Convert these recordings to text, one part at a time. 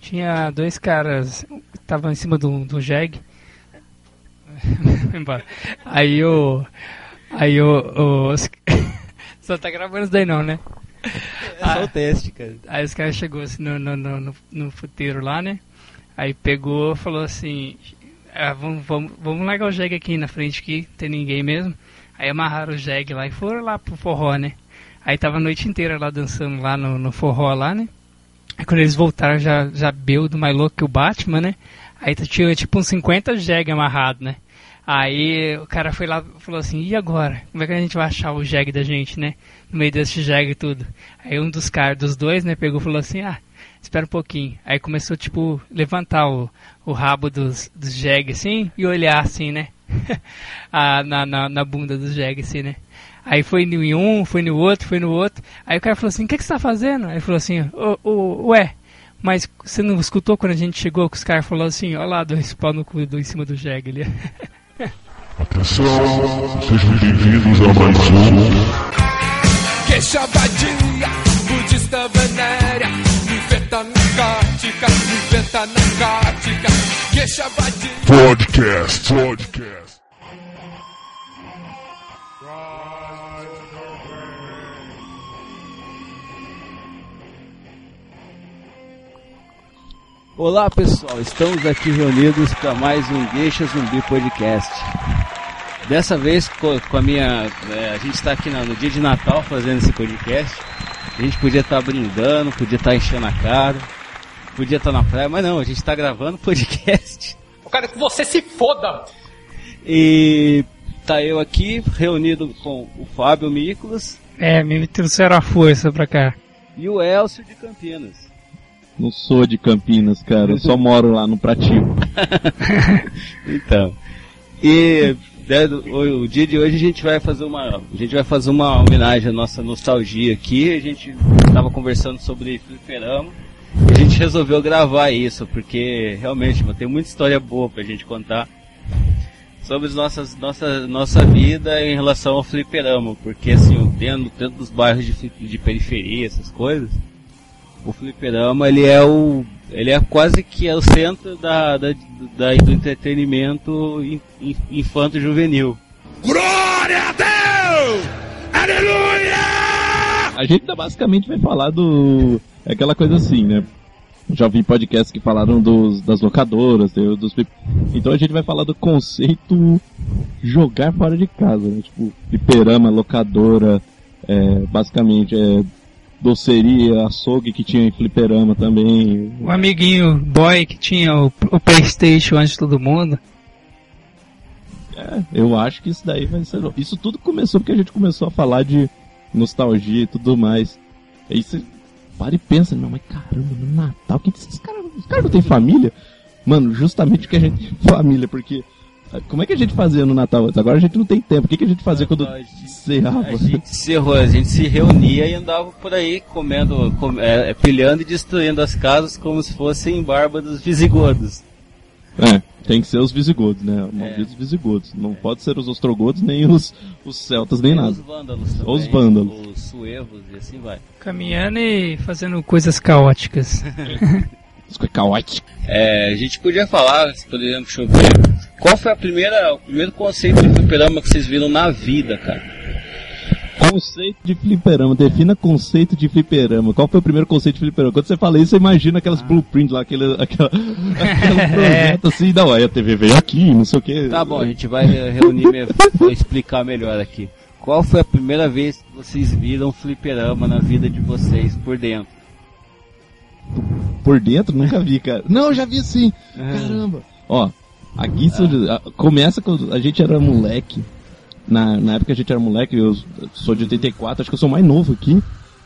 Tinha dois caras que estavam em cima do, do jegue. Aí o. Aí o. o só tá gravando isso daí não, né? É só o teste, cara. Aí os caras chegou assim no, no, no, no, futeiro lá, né? Aí pegou falou assim. Ah, vamos, vamos, vamos largar o jegue aqui na frente aqui, não tem ninguém mesmo. Aí amarraram o jegue lá e foram lá pro forró, né? Aí tava a noite inteira lá dançando lá no, no forró lá, né? Aí quando eles voltaram já, já do mais louco que o Batman, né? Aí tinha tipo uns 50 jegue amarrado, né? Aí o cara foi lá e falou assim, e agora? Como é que a gente vai achar o jegue da gente, né? No meio desse jegue e tudo. Aí um dos caras, dos dois, né, pegou e falou assim, ah, espera um pouquinho. Aí começou, tipo, levantar o, o rabo dos, dos jegue, assim, e olhar, assim, né? ah, na, na, na bunda dos jegue, assim, né? Aí foi em um, foi no outro, foi no outro. Aí o cara falou assim, o que, que você tá fazendo? Aí ele falou assim, ué, mas você não escutou quando a gente chegou que os caras falaram assim, olha lá, dois pau no cu do, em cima do jegue ali. Atenção, sejam bem-vindos a mais um... Que chavadinha, budista venérea, inventa narcótica, inventa narcótica, que chavadinha... Podcast, podcast. Olá pessoal, estamos aqui reunidos para mais um Deixa Zumbi Podcast. Dessa vez com a minha. É, a gente está aqui no, dia de Natal fazendo esse podcast. A gente podia estar tá brindando, podia estar tá enchendo a cara, podia estar tá na praia, mas não, a gente está gravando podcast. Eu quero que você se foda! E tá eu aqui reunido com o Fábio Miklos. É, me trouxeram a força pra cá. E o Elcio de Campinas. Não sou de Campinas, cara. Eu só moro lá no Prativo. então. E né, o, o, dia de hoje a gente vai fazer uma. A gente vai fazer uma homenagem à nossa nostalgia aqui. A gente estava conversando sobre fliperama. E a gente resolveu gravar isso, porque realmente tem muita história boa pra gente contar sobre nossas, nossa, nossa vida em relação ao fliperama. Porque assim, dentro, dentro dos bairros de, de periferia, essas coisas o fliperama ele é o ele é quase que é o centro da, da, da do entretenimento infanto juvenil. Glória a Deus! Aleluia! A gente basicamente vai falar do é aquela coisa assim, né? Já vi podcasts que falaram dos, das locadoras, dos, então a gente vai falar do conceito jogar fora de casa, né? Tipo, fliperama, locadora, é, basicamente é doceria, açougue que tinha em fliperama também. O amiguinho boy que tinha o, o Playstation antes de todo mundo. É, eu acho que isso daí vai ser. Isso tudo começou porque a gente começou a falar de nostalgia e tudo mais. Aí você para e pensa, não, mas caramba, no Natal, que, que esses caras. Os caras não têm família? Mano, justamente porque a gente tem família, porque como é que a gente fazia no Natal Agora a gente não tem tempo. O que, que a gente fazia quando encerrava? A gente, se, a gente se reunia e andava por aí comendo, com, é, pilhando e destruindo as casas como se fossem bárbaros visigodos. É, tem que ser os visigodos, né? Malditos é. visigodos. Não pode ser os ostrogodos, nem os, os celtas, nem, nem nada. Os vândalos também, Os vândalos. Os suevos e assim vai. Caminhando e fazendo coisas caóticas. caóticas. É, a gente podia falar, poderíamos chover qual foi a primeira, o primeiro conceito de fliperama que vocês viram na vida, cara? Conceito de fliperama, defina conceito de fliperama. Qual foi o primeiro conceito de fliperama? Quando você fala isso, você imagina aquelas ah. blueprints lá, aquele, aquela, aquele projeto assim, não, aí a TV veio aqui, não sei o que. Tá bom, a gente vai reunir, vou explicar melhor aqui. Qual foi a primeira vez que vocês viram fliperama na vida de vocês por dentro? Por dentro? Nunca vi, cara. Não, já vi sim. É. Caramba. Ó, Aqui isso, começa quando a gente era moleque. Na, na época a gente era moleque, eu sou de 84, acho que eu sou mais novo aqui.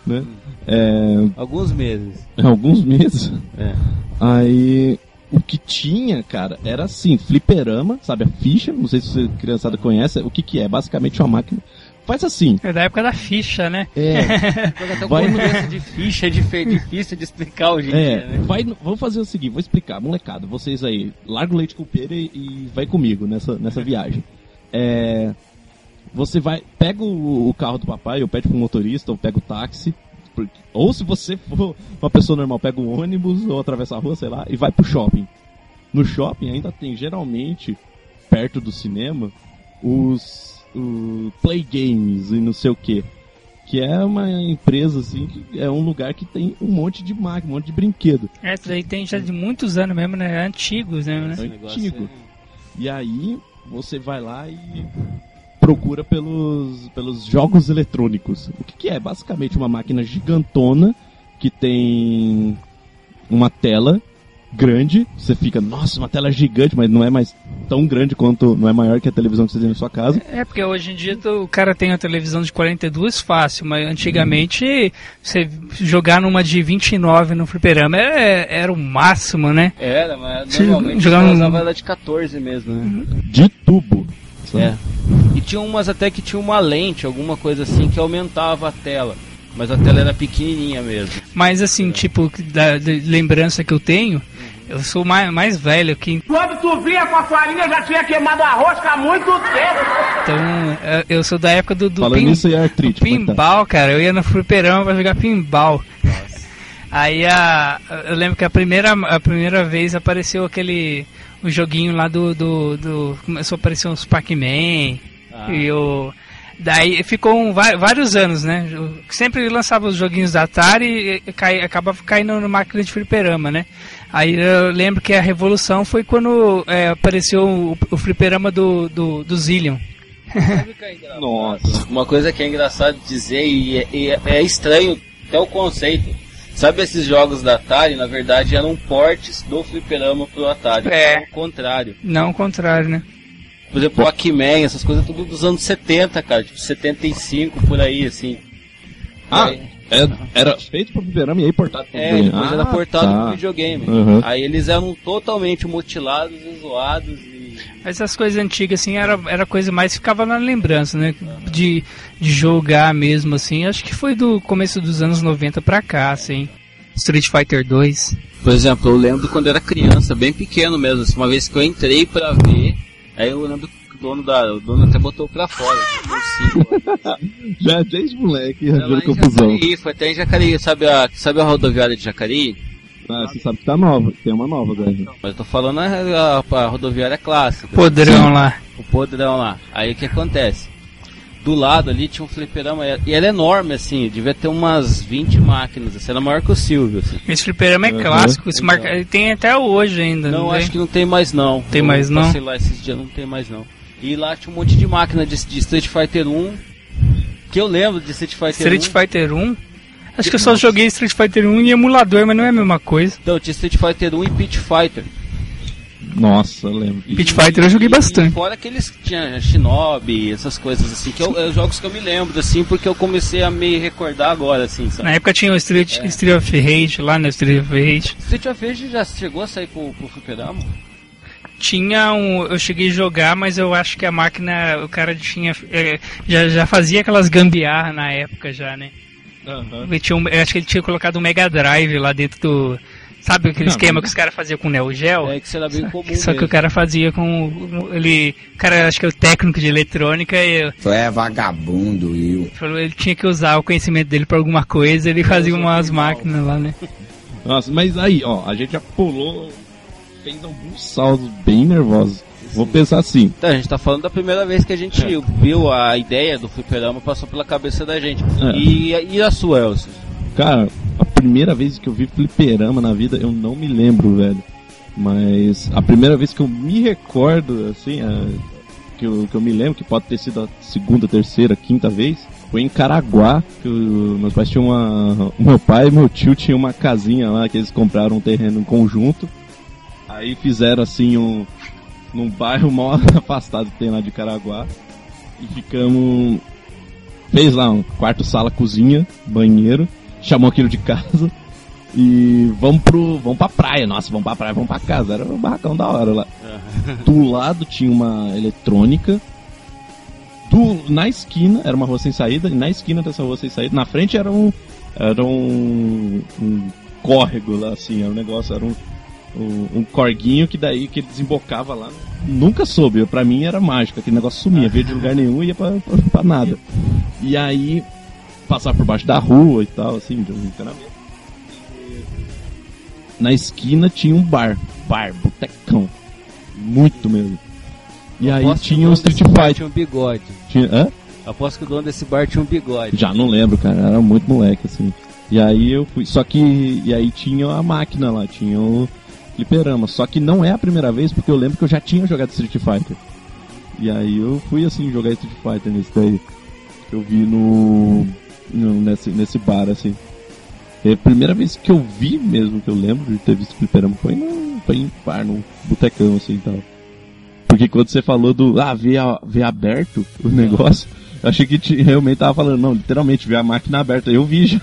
Né? É, alguns meses. Alguns meses. É. Aí o que tinha, cara, era assim, fliperama, sabe, a ficha, não sei se você criançada conhece, o que que é? Basicamente uma máquina Faz assim. É da época da ficha, né? É. vai no... de ficha é difícil de explicar hoje em é, dia, né? Vai, vamos fazer o seguinte, vou explicar, molecada, vocês aí, larga o leite com pera e, e vai comigo nessa, nessa viagem. É, você vai, pega o, o, carro do papai, ou pede pro motorista, ou pega o táxi, Porque- ou se você for uma pessoa normal, pega um ônibus ou atravessa a rua, sei lá, e vai pro shopping. No shopping ainda tem, geralmente, perto do cinema, os, o play games e não sei o que. Que é uma empresa, assim, que é um lugar que tem um monte de máquina, um monte de brinquedo. É, isso aí tem já de muitos anos mesmo, né? Antigos, né? Esse negócio Antigo. é- E aí você vai lá e procura pelos, pelos jogos eletrônicos. O que, que é? Basicamente uma máquina gigantona que tem uma tela grande. Você fica, nossa, uma tela gigante, mas não é mais tão grande quanto, não é maior que a televisão que você tem na sua casa. É, porque hoje em dia tu- o cara tem uma televisão de 42 fácil, mas antigamente você jogar numa de 29 no fliperama era, era o máximo, né? Era, mas normalmente jogar usava ela de 14 mesmo, né? De tubo. sabe? É. E tinha umas até que tinha uma lente, alguma coisa assim, que aumentava a tela. Mas a tela era pequenininha mesmo. Mas assim, tipo, da, da lembrança que eu tenho, eu sou mais, mais velho que Quando tu vinha com a farinha, já tinha queimado a rosca há muito tempo. então é, eu sou da época do, do Falando pin- nisso aí, artrite. como é tá? pinball, cara. Eu ia no fliperama pra jogar pinball. Aí a, eu lembro que a primeira, a primeira vez apareceu aquele o joguinho lá do, do, do começou a aparecer uns Pac-Man Ah. e o daí ficou um, vários anos, né? Eu sempre lançava os joguinhos da Atari e, cai, acabava caindo na máquina de fliperama, né? Aí eu lembro que a revolução foi quando é, apareceu o, o fliperama do, do, do Zillion. Nossa. Uma coisa que é engraçado dizer e é, e é- é estranho até o conceito. Sabe esses jogos da Atari, na verdade, eram portes do fliperama pro Atari. É. Ao contrário. Não o contrário, né? Por exemplo, o Pac-Man, essas coisas tudo dos anos 70, cara. Tipo, 75, por aí, assim. Ah, Aí- é- era feito pro fliperama e aí portado pro É, videogame. depois era Ah, portado tá. pro videogame. Uhum. Aí eles eram totalmente mutilados e zoados e... Mas essas coisas antigas, assim, era, era coisa mais ficava na lembrança, né? De, de jogar mesmo, assim. Acho que foi do começo dos anos 90 pra cá, assim. Street Fighter 2. Por exemplo, eu lembro quando era criança, bem pequeno mesmo, assim, uma vez que eu entrei pra ver, aí eu lembro que dono, da, o dono até botou pra fora, assim. Já desde moleque, lá em confusão. Jacareí, foi até em Jacareí, sabe a, sabe a rodoviária de Jacareí? Ah, você sabe que tá nova, tem uma nova agora. Mas eu tô falando a, a- a rodoviária clássica. Podrão lá. O podrão lá. Aí o que acontece? Do lado ali tinha um fliperama, e era enorme assim, devia ter umas 20 máquinas, assim, era maior que o Silvio, assim. Esse fliperama é Uhum. clássico, esse marca... tem até hoje ainda. Não, tem? acho que não tem mais não. Tem Eu mais, não? Passei lá esses dias, não tem mais não. E lá tinha um monte de máquina de, de Street Fighter 1, que eu lembro de Street Fighter Street 1. Fighter 1. Acho que eu só joguei Street Fighter 1 em emulador, mas não é a mesma coisa. Então, tinha Street Fighter 1 e Pit Fighter. Nossa, eu lembro. Pit Fighter eu joguei E- bastante. E fora aqueles que tinha Shinobi, essas coisas assim, que eu, é os jogos que eu me lembro, assim, porque eu comecei a me recordar agora, assim, sabe? Na época tinha o Street, É. Street of Rage lá no Street of Rage. Street of Rage já chegou a sair pro, pro fliperama? Tinha um. Eu cheguei a jogar, mas eu acho que a máquina. O cara tinha. eh, já, já fazia aquelas gambiarra na época já, né? Ele tinha um- eu acho que ele tinha colocado um Mega Drive lá dentro do. Sabe aquele Não, esquema mas- que os caras faziam com o Neo Gel? É que isso era bem comum Só que o cara fazia com. o- Ele. O cara, acho que é o técnico de eletrônica e Tu é vagabundo, Will. falou ele tinha que usar o conhecimento dele pra alguma coisa, ele fazia umas máquinas lá, né? Nossa, mas aí, ó, a gente já pulou, fez alguns saldos bem nervosos. Vou pensar assim, Então, a gente tá falando da primeira vez que a gente É. viu a ideia do fliperama, passou pela cabeça da gente. É. E, e a sua, Elcio? cara, a primeira vez que eu vi fliperama na vida, eu não me lembro, velho. Mas a primeira vez que eu me recordo, assim, a- que, eu, que eu me lembro, que pode ter sido a segunda, terceira, quinta vez, foi em Caraguá, que o- meus pais tinham uma. o Meu pai e meu tio tinham uma casinha lá, que eles compraram um terreno em conjunto. Aí fizeram assim um. num bairro mó afastado que tem lá de Caraguá. E ficamos. Fez lá um quarto, sala, cozinha, banheiro. Chamou aquilo de casa. E vamos pro. vamos pra praia. Nossa, vamos pra praia, vamos pra casa. Era um barracão da hora lá. Do lado tinha uma eletrônica. Do, na esquina, era uma rua sem saída, e na esquina dessa rua sem saída, na frente era um. Era um. um córrego lá, assim, era um negócio, era um. Um, um corguinho que daí que ele desembocava lá. Nunca soube, pra mim era mágico, aquele negócio sumia, veio de lugar nenhum e ia pra, pra, pra nada. E aí passar por baixo da rua e tal, assim, de um encanamento. Na esquina tinha um bar, bar, botecão. Muito mesmo. E aí tinha o dono Street Fighter. Tinha um bigode. Tinha, hã? Aposto que o dono desse bar tinha um bigode. Já não lembro, cara, era muito moleque, assim. E aí eu fui, só que, e aí tinha a máquina lá, tinha o fliperama. Só que não é a primeira vez, porque eu lembro que eu já tinha jogado Street Fighter. E aí eu fui, assim, jogar Street Fighter nesse daí. Eu vi no, no- nesse, nesse bar, assim. É a primeira vez que eu vi mesmo, que eu lembro de ter visto fliperama, foi, no, foi em bar, num botecão, assim, e tal. Porque quando você falou do, ah, ver, ver aberto o negócio, eu achei que ti- realmente tava falando, não, literalmente, ver a máquina aberta. Eu vi já.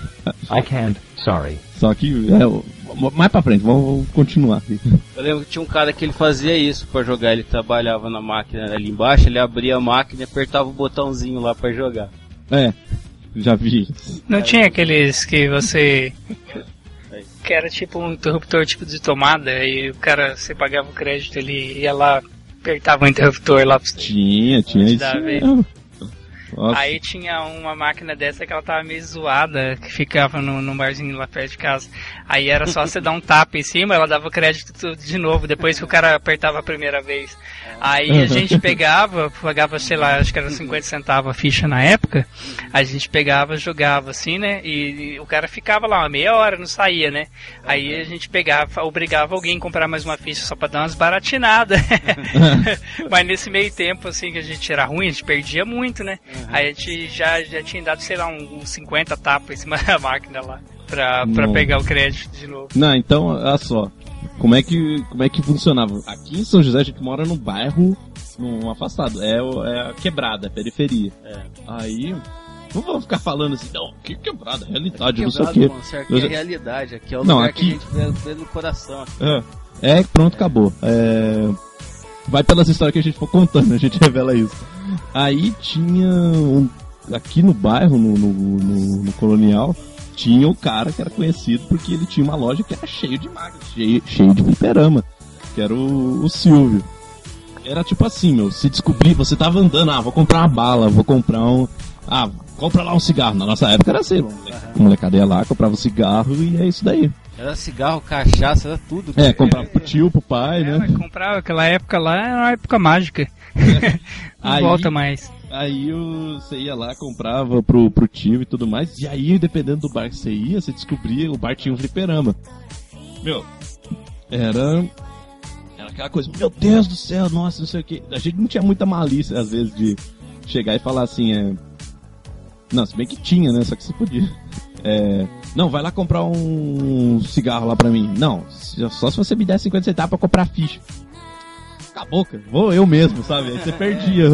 I can't. Sorry. Só que, é, mais pra frente, vamos, continuar aqui. Eu lembro que tinha um cara que ele fazia isso pra jogar. Ele trabalhava na máquina ali embaixo, ele abria a máquina e apertava o botãozinho lá pra jogar. É, já vi. Não tinha aqueles que você. que era tipo um interruptor tipo de tomada e o cara, você pagava o crédito, ele ia lá, apertava o interruptor lá pra você. Tinha, tinha isso. Nossa, Aí tinha uma máquina dessa que ela tava meio zoada, que ficava no, num barzinho lá perto de casa. Aí era só você dar um tapa em cima, ela dava crédito tudo de novo, depois que o cara apertava a primeira vez. Aí a gente pegava, pagava, sei lá, acho que era 50 centavos a ficha na época, a gente pegava, jogava assim, né? E, e o cara ficava lá uma meia hora, não saía, né? Aí a gente pegava, obrigava alguém a comprar mais uma ficha só pra dar umas baratinadas. Mas nesse meio tempo, assim, que a gente era ruim, a gente perdia muito, né? Aí a gente já, já tinha dado, sei lá, um- uns 50 tapas em cima da máquina lá. Pra, pra pegar o crédito de novo. Não, então, olha só. Como é que, como é que funcionava? Aqui em São José a gente mora num bairro, num afastado. É, é a quebrada, a periferia. Aí, não vamos ficar falando assim, não, que quebrada, realidade, não sei o quê. Mano, aqui Eu é realidade, aqui é o Não, lugar aqui- que a gente vê, vê no coração. É, é, pronto, acabou. É, vai pelas histórias que a gente for contando, a gente revela isso. Aí tinha um, aqui no bairro, no, no, no- no Colonial, tinha o cara que era conhecido porque ele tinha uma loja que era cheio de máquinas, cheio, cheio de fliperama, que era o, o Silvio. Era tipo assim, meu, se descobrir, você tava andando, ah, vou comprar uma bala, vou comprar um. Ah, compra lá um cigarro. Na nossa época era assim, o moleque- o molecada ia lá, comprava um cigarro e é isso daí. Era cigarro, cachaça, era tudo. É, comprava pro tio, pro pai, né? Ela comprava, aquela época lá era uma época mágica. Não Aí- volta mais. Aí você ia lá, comprava pro, pro tio e tudo mais. E aí, dependendo do bar que você ia, você descobria o bar tinha um fliperama. Meu, era. Era aquela coisa, meu Deus do céu, nossa, não sei o que. A gente não tinha muita malícia, às vezes, de chegar e falar assim, é. Não, se bem que tinha, né? Só que você podia. É. Não, vai lá comprar um cigarro lá pra mim. Não, só se você me der 50 centavos pra comprar ficha. Acabou, cara. Vou eu mesmo, sabe? Aí você perdia.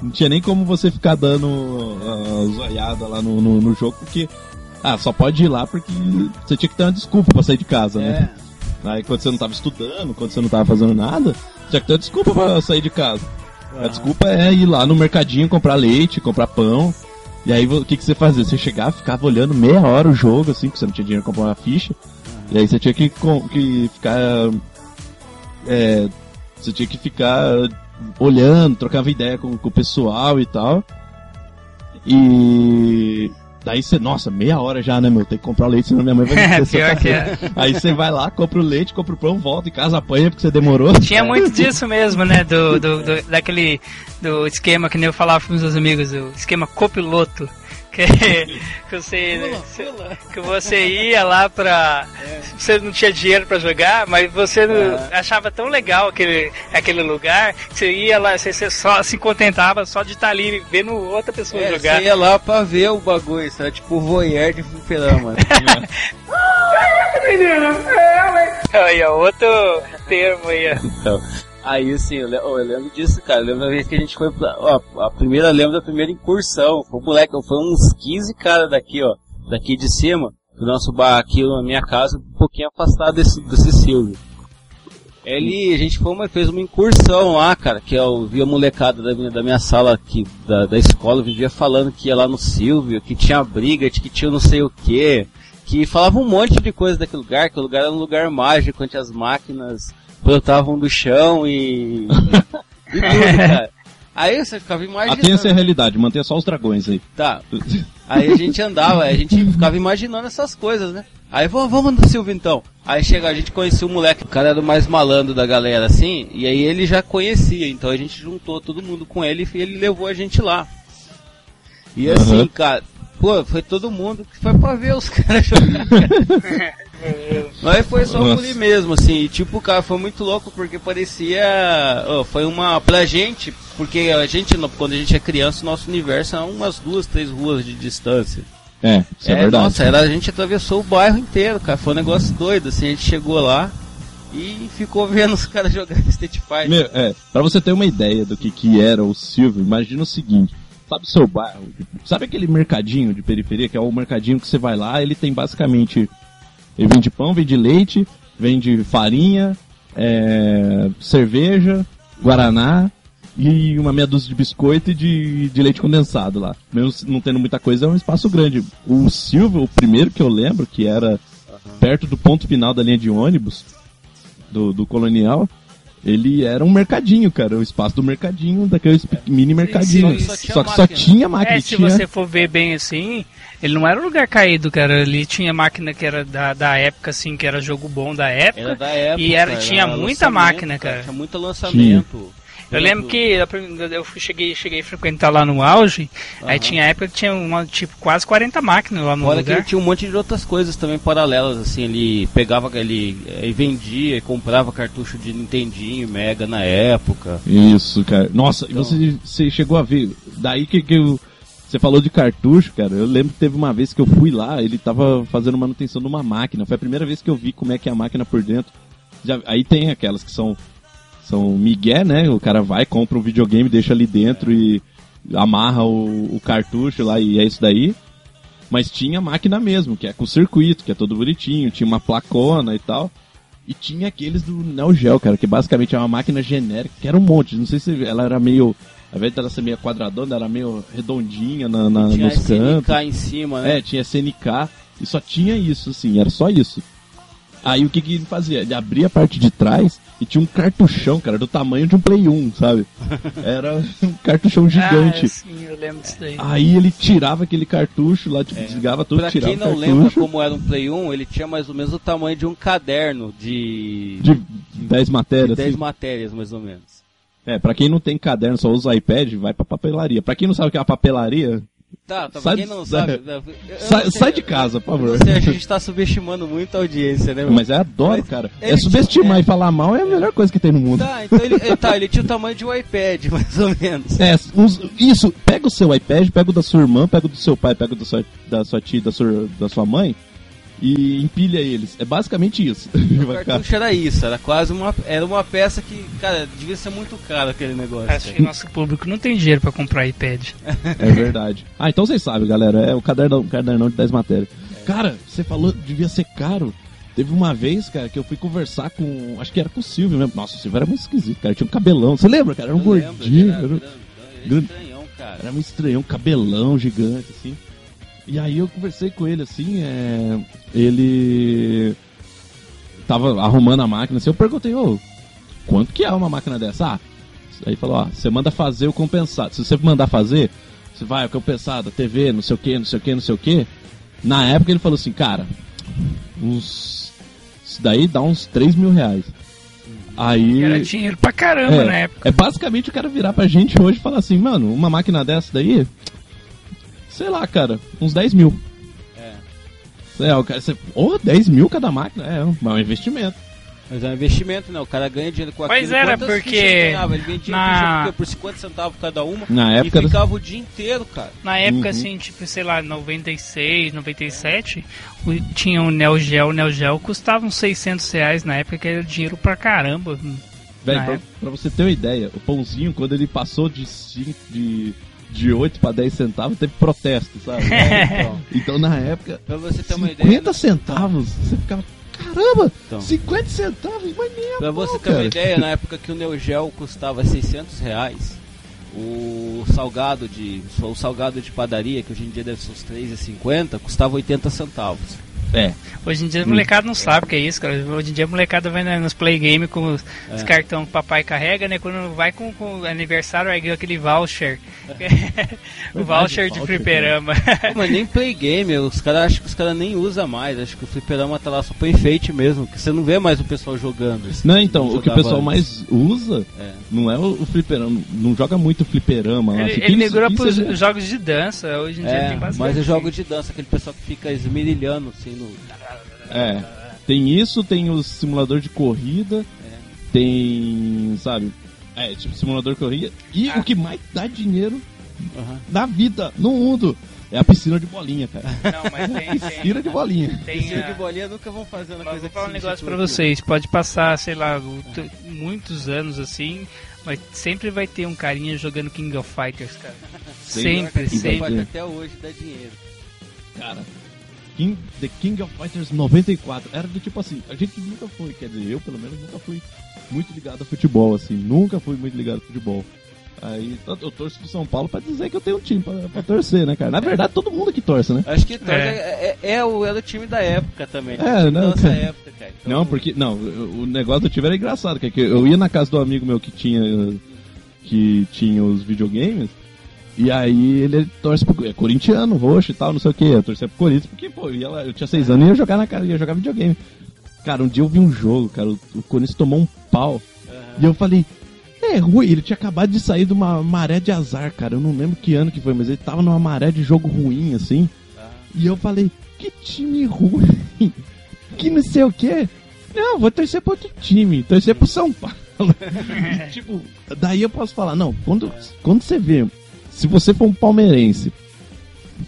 Não tinha nem como você ficar dando uh, zoiada lá no, no, no jogo, porque. Ah, só pode ir lá porque você tinha que ter uma desculpa pra sair de casa, né? Aí quando você não tava estudando, quando você não tava fazendo nada, tinha que ter uma desculpa pra sair de casa. A desculpa é ir lá no mercadinho comprar leite, comprar pão. E aí o que, que você fazia? Você chegava, ficava olhando meia hora o jogo, assim, que você não tinha dinheiro pra comprar uma ficha. E aí você tinha que, que ficar. É, você tinha que ficar olhando, trocava ideia com, com o pessoal e tal. E daí você, nossa, meia hora já, né, meu? Tem que comprar o leite, senão minha mãe vai me descer Pior que é. Aí você vai lá, compra o leite, compra o pão, volta em casa, apanha porque você demorou. Tinha muito disso mesmo, né? Do, do, do- daquele do esquema que nem eu falava com os meus amigos, o esquema copiloto. Que, que você que você ia lá pra. Você não tinha dinheiro pra jogar, mas você não- achava tão legal aquele, aquele lugar que você ia lá, você, você só se contentava só de estar ali vendo outra pessoa É, jogar. você ia lá pra ver o bagulho, isso era tipo voyeur de fliperama. Aí, ó, outro termo aí, ó. Então, aí assim, eu, eu lembro disso, cara. Eu lembro da vez que a gente foi pra. Ó, a primeira, lembro da primeira incursão. Um moleque, foi uns 15 caras daqui, ó. Daqui de cima. Do nosso bar aqui na minha casa, um pouquinho afastado desse, desse Silvio. Ele, a gente foi uma, fez uma incursão lá, cara, que eu vi a molecada da minha, da minha sala aqui, da, da escola, vivia falando que ia lá no Silvio, que tinha briga, que tinha não sei o que, que falava um monte de coisa daquele lugar, que o lugar era um lugar mágico, onde as máquinas brotavam do chão e. e tudo, cara. Aí você ficava imaginando. Atenha essa realidade, mantenha só os dragões aí. Tá. Aí a gente andava, a gente ficava imaginando essas coisas, né? Aí vamos, vamos no Silvio então. Aí chega, a gente conhecia o moleque, o cara era o mais malandro da galera, assim, e aí ele já conhecia, então a gente juntou todo mundo com ele e ele levou a gente lá. E assim, Aham. cara, pô, foi todo mundo que foi pra ver os caras jogar. cara. Mas foi só Nossa. por ali mesmo, assim, e, tipo, cara, foi muito louco porque parecia. ó, foi uma. Pra gente, porque a gente, quando a gente é criança, o nosso universo é umas duas, três ruas de distância. É, isso é, verdade. Nossa, era, a gente atravessou o bairro inteiro, cara. Foi um negócio doido, assim, a gente chegou lá e ficou vendo os caras jogando Street Fighter. Meu, é, pra você ter uma ideia do que, que era o Silvio, imagina o seguinte. Sabe o seu bairro? Sabe aquele mercadinho de periferia, que é o mercadinho que você vai lá, ele tem basicamente... Ele vende pão, vende leite, vende farinha, é, cerveja, guaraná e uma meia dúzia de biscoito e de, de leite condensado lá. Mesmo não tendo muita coisa, é um espaço grande. O Silvio, o primeiro que eu lembro, que era perto do ponto final da linha de ônibus, do, do Colonial, ele era um mercadinho, cara. O espaço do mercadinho, daqueles mini mercadinho. só- só tinha Só que só máquina. tinha máquina. É, se tinha... você for ver bem assim, ele não era um lugar caído, cara. Ali tinha máquina que era da, da época, assim, que era jogo bom da época. Era da época. E era- cara, tinha muita lançamento, máquina, cara. Tinha muito lançamento. Eu lembro que eu cheguei, cheguei a frequentar lá no auge, aí Aham. tinha época que tinha uma, tipo, quase 40 máquinas lá no Fora que ele lugar. tinha um monte de outras coisas também paralelas, assim, ele pegava, ele eh, vendia e comprava cartucho de Nintendinho, Mega na época. Isso, cara. Nossa, Então- e você, você chegou a ver. Daí que, que eu. Você falou de cartucho, cara. Eu lembro que teve uma vez que eu fui lá, ele tava fazendo manutenção de uma máquina. Foi a primeira vez que eu vi como é que é a máquina por dentro. Já, aí tem aquelas que são. São migué, né? O cara vai, compra um videogame, deixa ali dentro e amarra o, o cartucho lá e é isso daí. Mas tinha máquina mesmo, que é com circuito, que é todo bonitinho, tinha uma placona e tal. E tinha aqueles do Neo Geo, cara, que basicamente é uma máquina genérica, que era um monte. Não sei se ela era meio. Ao invés dela ser meio quadradona, era meio redondinha na, na, tinha nos cantos. SNK em cima, né? É, tinha SNK e só tinha isso, assim, era só isso. Aí o que, que ele fazia? Ele abria a parte de trás e tinha um cartuchão, cara, do tamanho de um Play 1, sabe? Era um cartuchão gigante. Ah, sim, eu lembro disso daí. Aí ele tirava aquele cartucho lá, tipo, desligava tudo, Pra tirava quem o não lembra como era um Play 1, ele tinha mais ou menos o tamanho de um caderno de, De 10 matérias. 10 assim. matérias, mais ou menos. É, pra quem não tem caderno, só usa iPad, vai pra papelaria. Pra quem não sabe o que é uma papelaria, Tá, tá Sai- pra quem não sai- sabe... eu sai, sei- sai de casa, por favor. sei, a gente tá subestimando muito a audiência, né? meu? Mas eu adoro, Mas cara. É subestimar tinha- e falar mal é a melhor coisa que tem no mundo. Tá, então ele, tá, ele tinha o tamanho de um iPad, mais ou menos. É, uns- isso, pega o seu iPad, pega o da sua irmã, pega o do seu pai, pega o da sua, da sua tia, da sua, da sua mãe e empilha eles. É basicamente isso. O cartucho era isso, era quase uma, era uma peça que, cara, devia ser muito caro aquele negócio. Acho cara. que nosso público não tem dinheiro pra comprar iPad. É verdade. Ah, então vocês sabem, galera. É o cadernão, cadernão de 10 matérias. Cara, você falou devia ser caro. Teve uma vez, cara, que eu fui conversar com. Acho que era com o Silvio mesmo. Nossa, o Silvio era muito esquisito, cara. Tinha um cabelão. Você lembra, cara? Era um Eu lembro, gordinho. era- Era, um- era- estranhão, cara. era um estranhão, cabelão gigante, assim. E aí eu conversei com ele, assim, é... Ele tava arrumando a máquina, assim, eu perguntei, ô, quanto que é uma máquina dessa? Ah, aí falou, ó, você manda fazer o compensado. Se você mandar fazer, você vai, o compensado, a TV, não sei o que, não sei o que, não sei o que. Na época ele falou assim, cara, uns... Isso daí dá uns 3 mil reais. Aí... Era dinheiro pra caramba na É, época. é basicamente o cara virar pra gente hoje e falar assim, mano, uma máquina dessa daí, sei lá, cara, uns 10 mil. É. É, o cara, você, oh, 10 mil cada máquina, é, um- é um investimento. Mas é um investimento, né? O cara ganha dinheiro com aquilo. Pois era, Quantas porque ele ganhava? Ele vendia na- por 50 centavos cada uma Na época e ficava o dia inteiro, cara. Na época, Uhum. assim, tipo, sei lá, 96, 97, o- tinha o Neo Geo. O Neo Geo custava uns 600 reais na época, que era dinheiro pra caramba. Velho, pra, pra você ter uma ideia, o pãozinho, quando ele passou de, cinco, de, de 8 pra 10 centavos, teve protesto, sabe? Então, então na época, pra você ter uma 50 ideia. centavos, você ficava, caramba, Então. 50 centavos, mas nem a Pra pau, você ter uma ideia, na época que o Neo Geo custava 600 reais, o salgado de o salgado de padaria, que hoje em dia deve ser uns 3,50, custava 80 centavos. É. Hoje em dia a molecada não sabe o que é isso, cara. Hoje em dia a molecada vai nos play game com os, É. os cartão que o papai carrega, né? Quando vai com, com o aniversário, aí ganha aquele voucher. o voucher de voucher, fliperama. Pô, Mas nem play game, os caras acham que os caras nem usam mais. Acho que o fliperama tá lá só pra enfeite mesmo, que você não vê mais o pessoal jogando. assim. Não, então, o que o pessoal antes. mais usa É. não é o, o fliperama, não joga muito fliperama. lá. ele ele migrou pros CG. jogos de dança. Hoje em dia É, tem bastante. mas eu jogo de dança, aquele pessoal que fica esmerilhando assim É. Tem isso, tem o simulador de corrida, É. tem, sabe, é, tipo simulador de corrida. E Ah. o que mais dá dinheiro na vida, no mundo, é a piscina de bolinha, cara. Não, mas tem. tem, Piscina de bolinha. tem Piscina a- de bolinha nunca vão fazer uma Mas coisa vou falar um negócio pra vocês. Pode passar, sei lá, t- muitos anos assim, mas sempre vai ter um carinha jogando King of Fighters, cara. Sempre, sempre. Pode até hoje dar dinheiro. Cara, King, The King of Fighters 94 era do tipo assim, a gente nunca foi, quer dizer, eu pelo menos nunca fui muito ligado a futebol, assim, nunca fui muito ligado a futebol. Aí eu torço pro São Paulo pra dizer que eu tenho um time pra, pra torcer, né, cara? Na verdade, todo mundo que torce, né? Acho que torce É. é, é, é o, o time da época também. É, não, da nossa cara. época, cara. Então, Não, porque. Não, o negócio do time era engraçado, é que eu ia na casa do amigo meu que tinha. que tinha os videogames. E aí ele torce pro. É corintiano, roxo e tal, não sei o que. Eu torcia pro Corinthians, porque, pô, eu, ia lá, eu tinha seis anos e ia jogar na casa, ia jogar videogame. Cara, um dia eu vi um jogo, cara, o, o Corinthians tomou um pau. E eu falei, é ruim, ele tinha acabado de sair de uma maré de azar, cara. Eu não lembro que ano que foi, mas ele tava numa maré de jogo ruim, assim. E eu falei, que time ruim, que não sei o que. Não, vou torcer pro outro time, torcer pro São Paulo. tipo, daí eu posso falar, não, quando, quando você vê, se você for um palmeirense,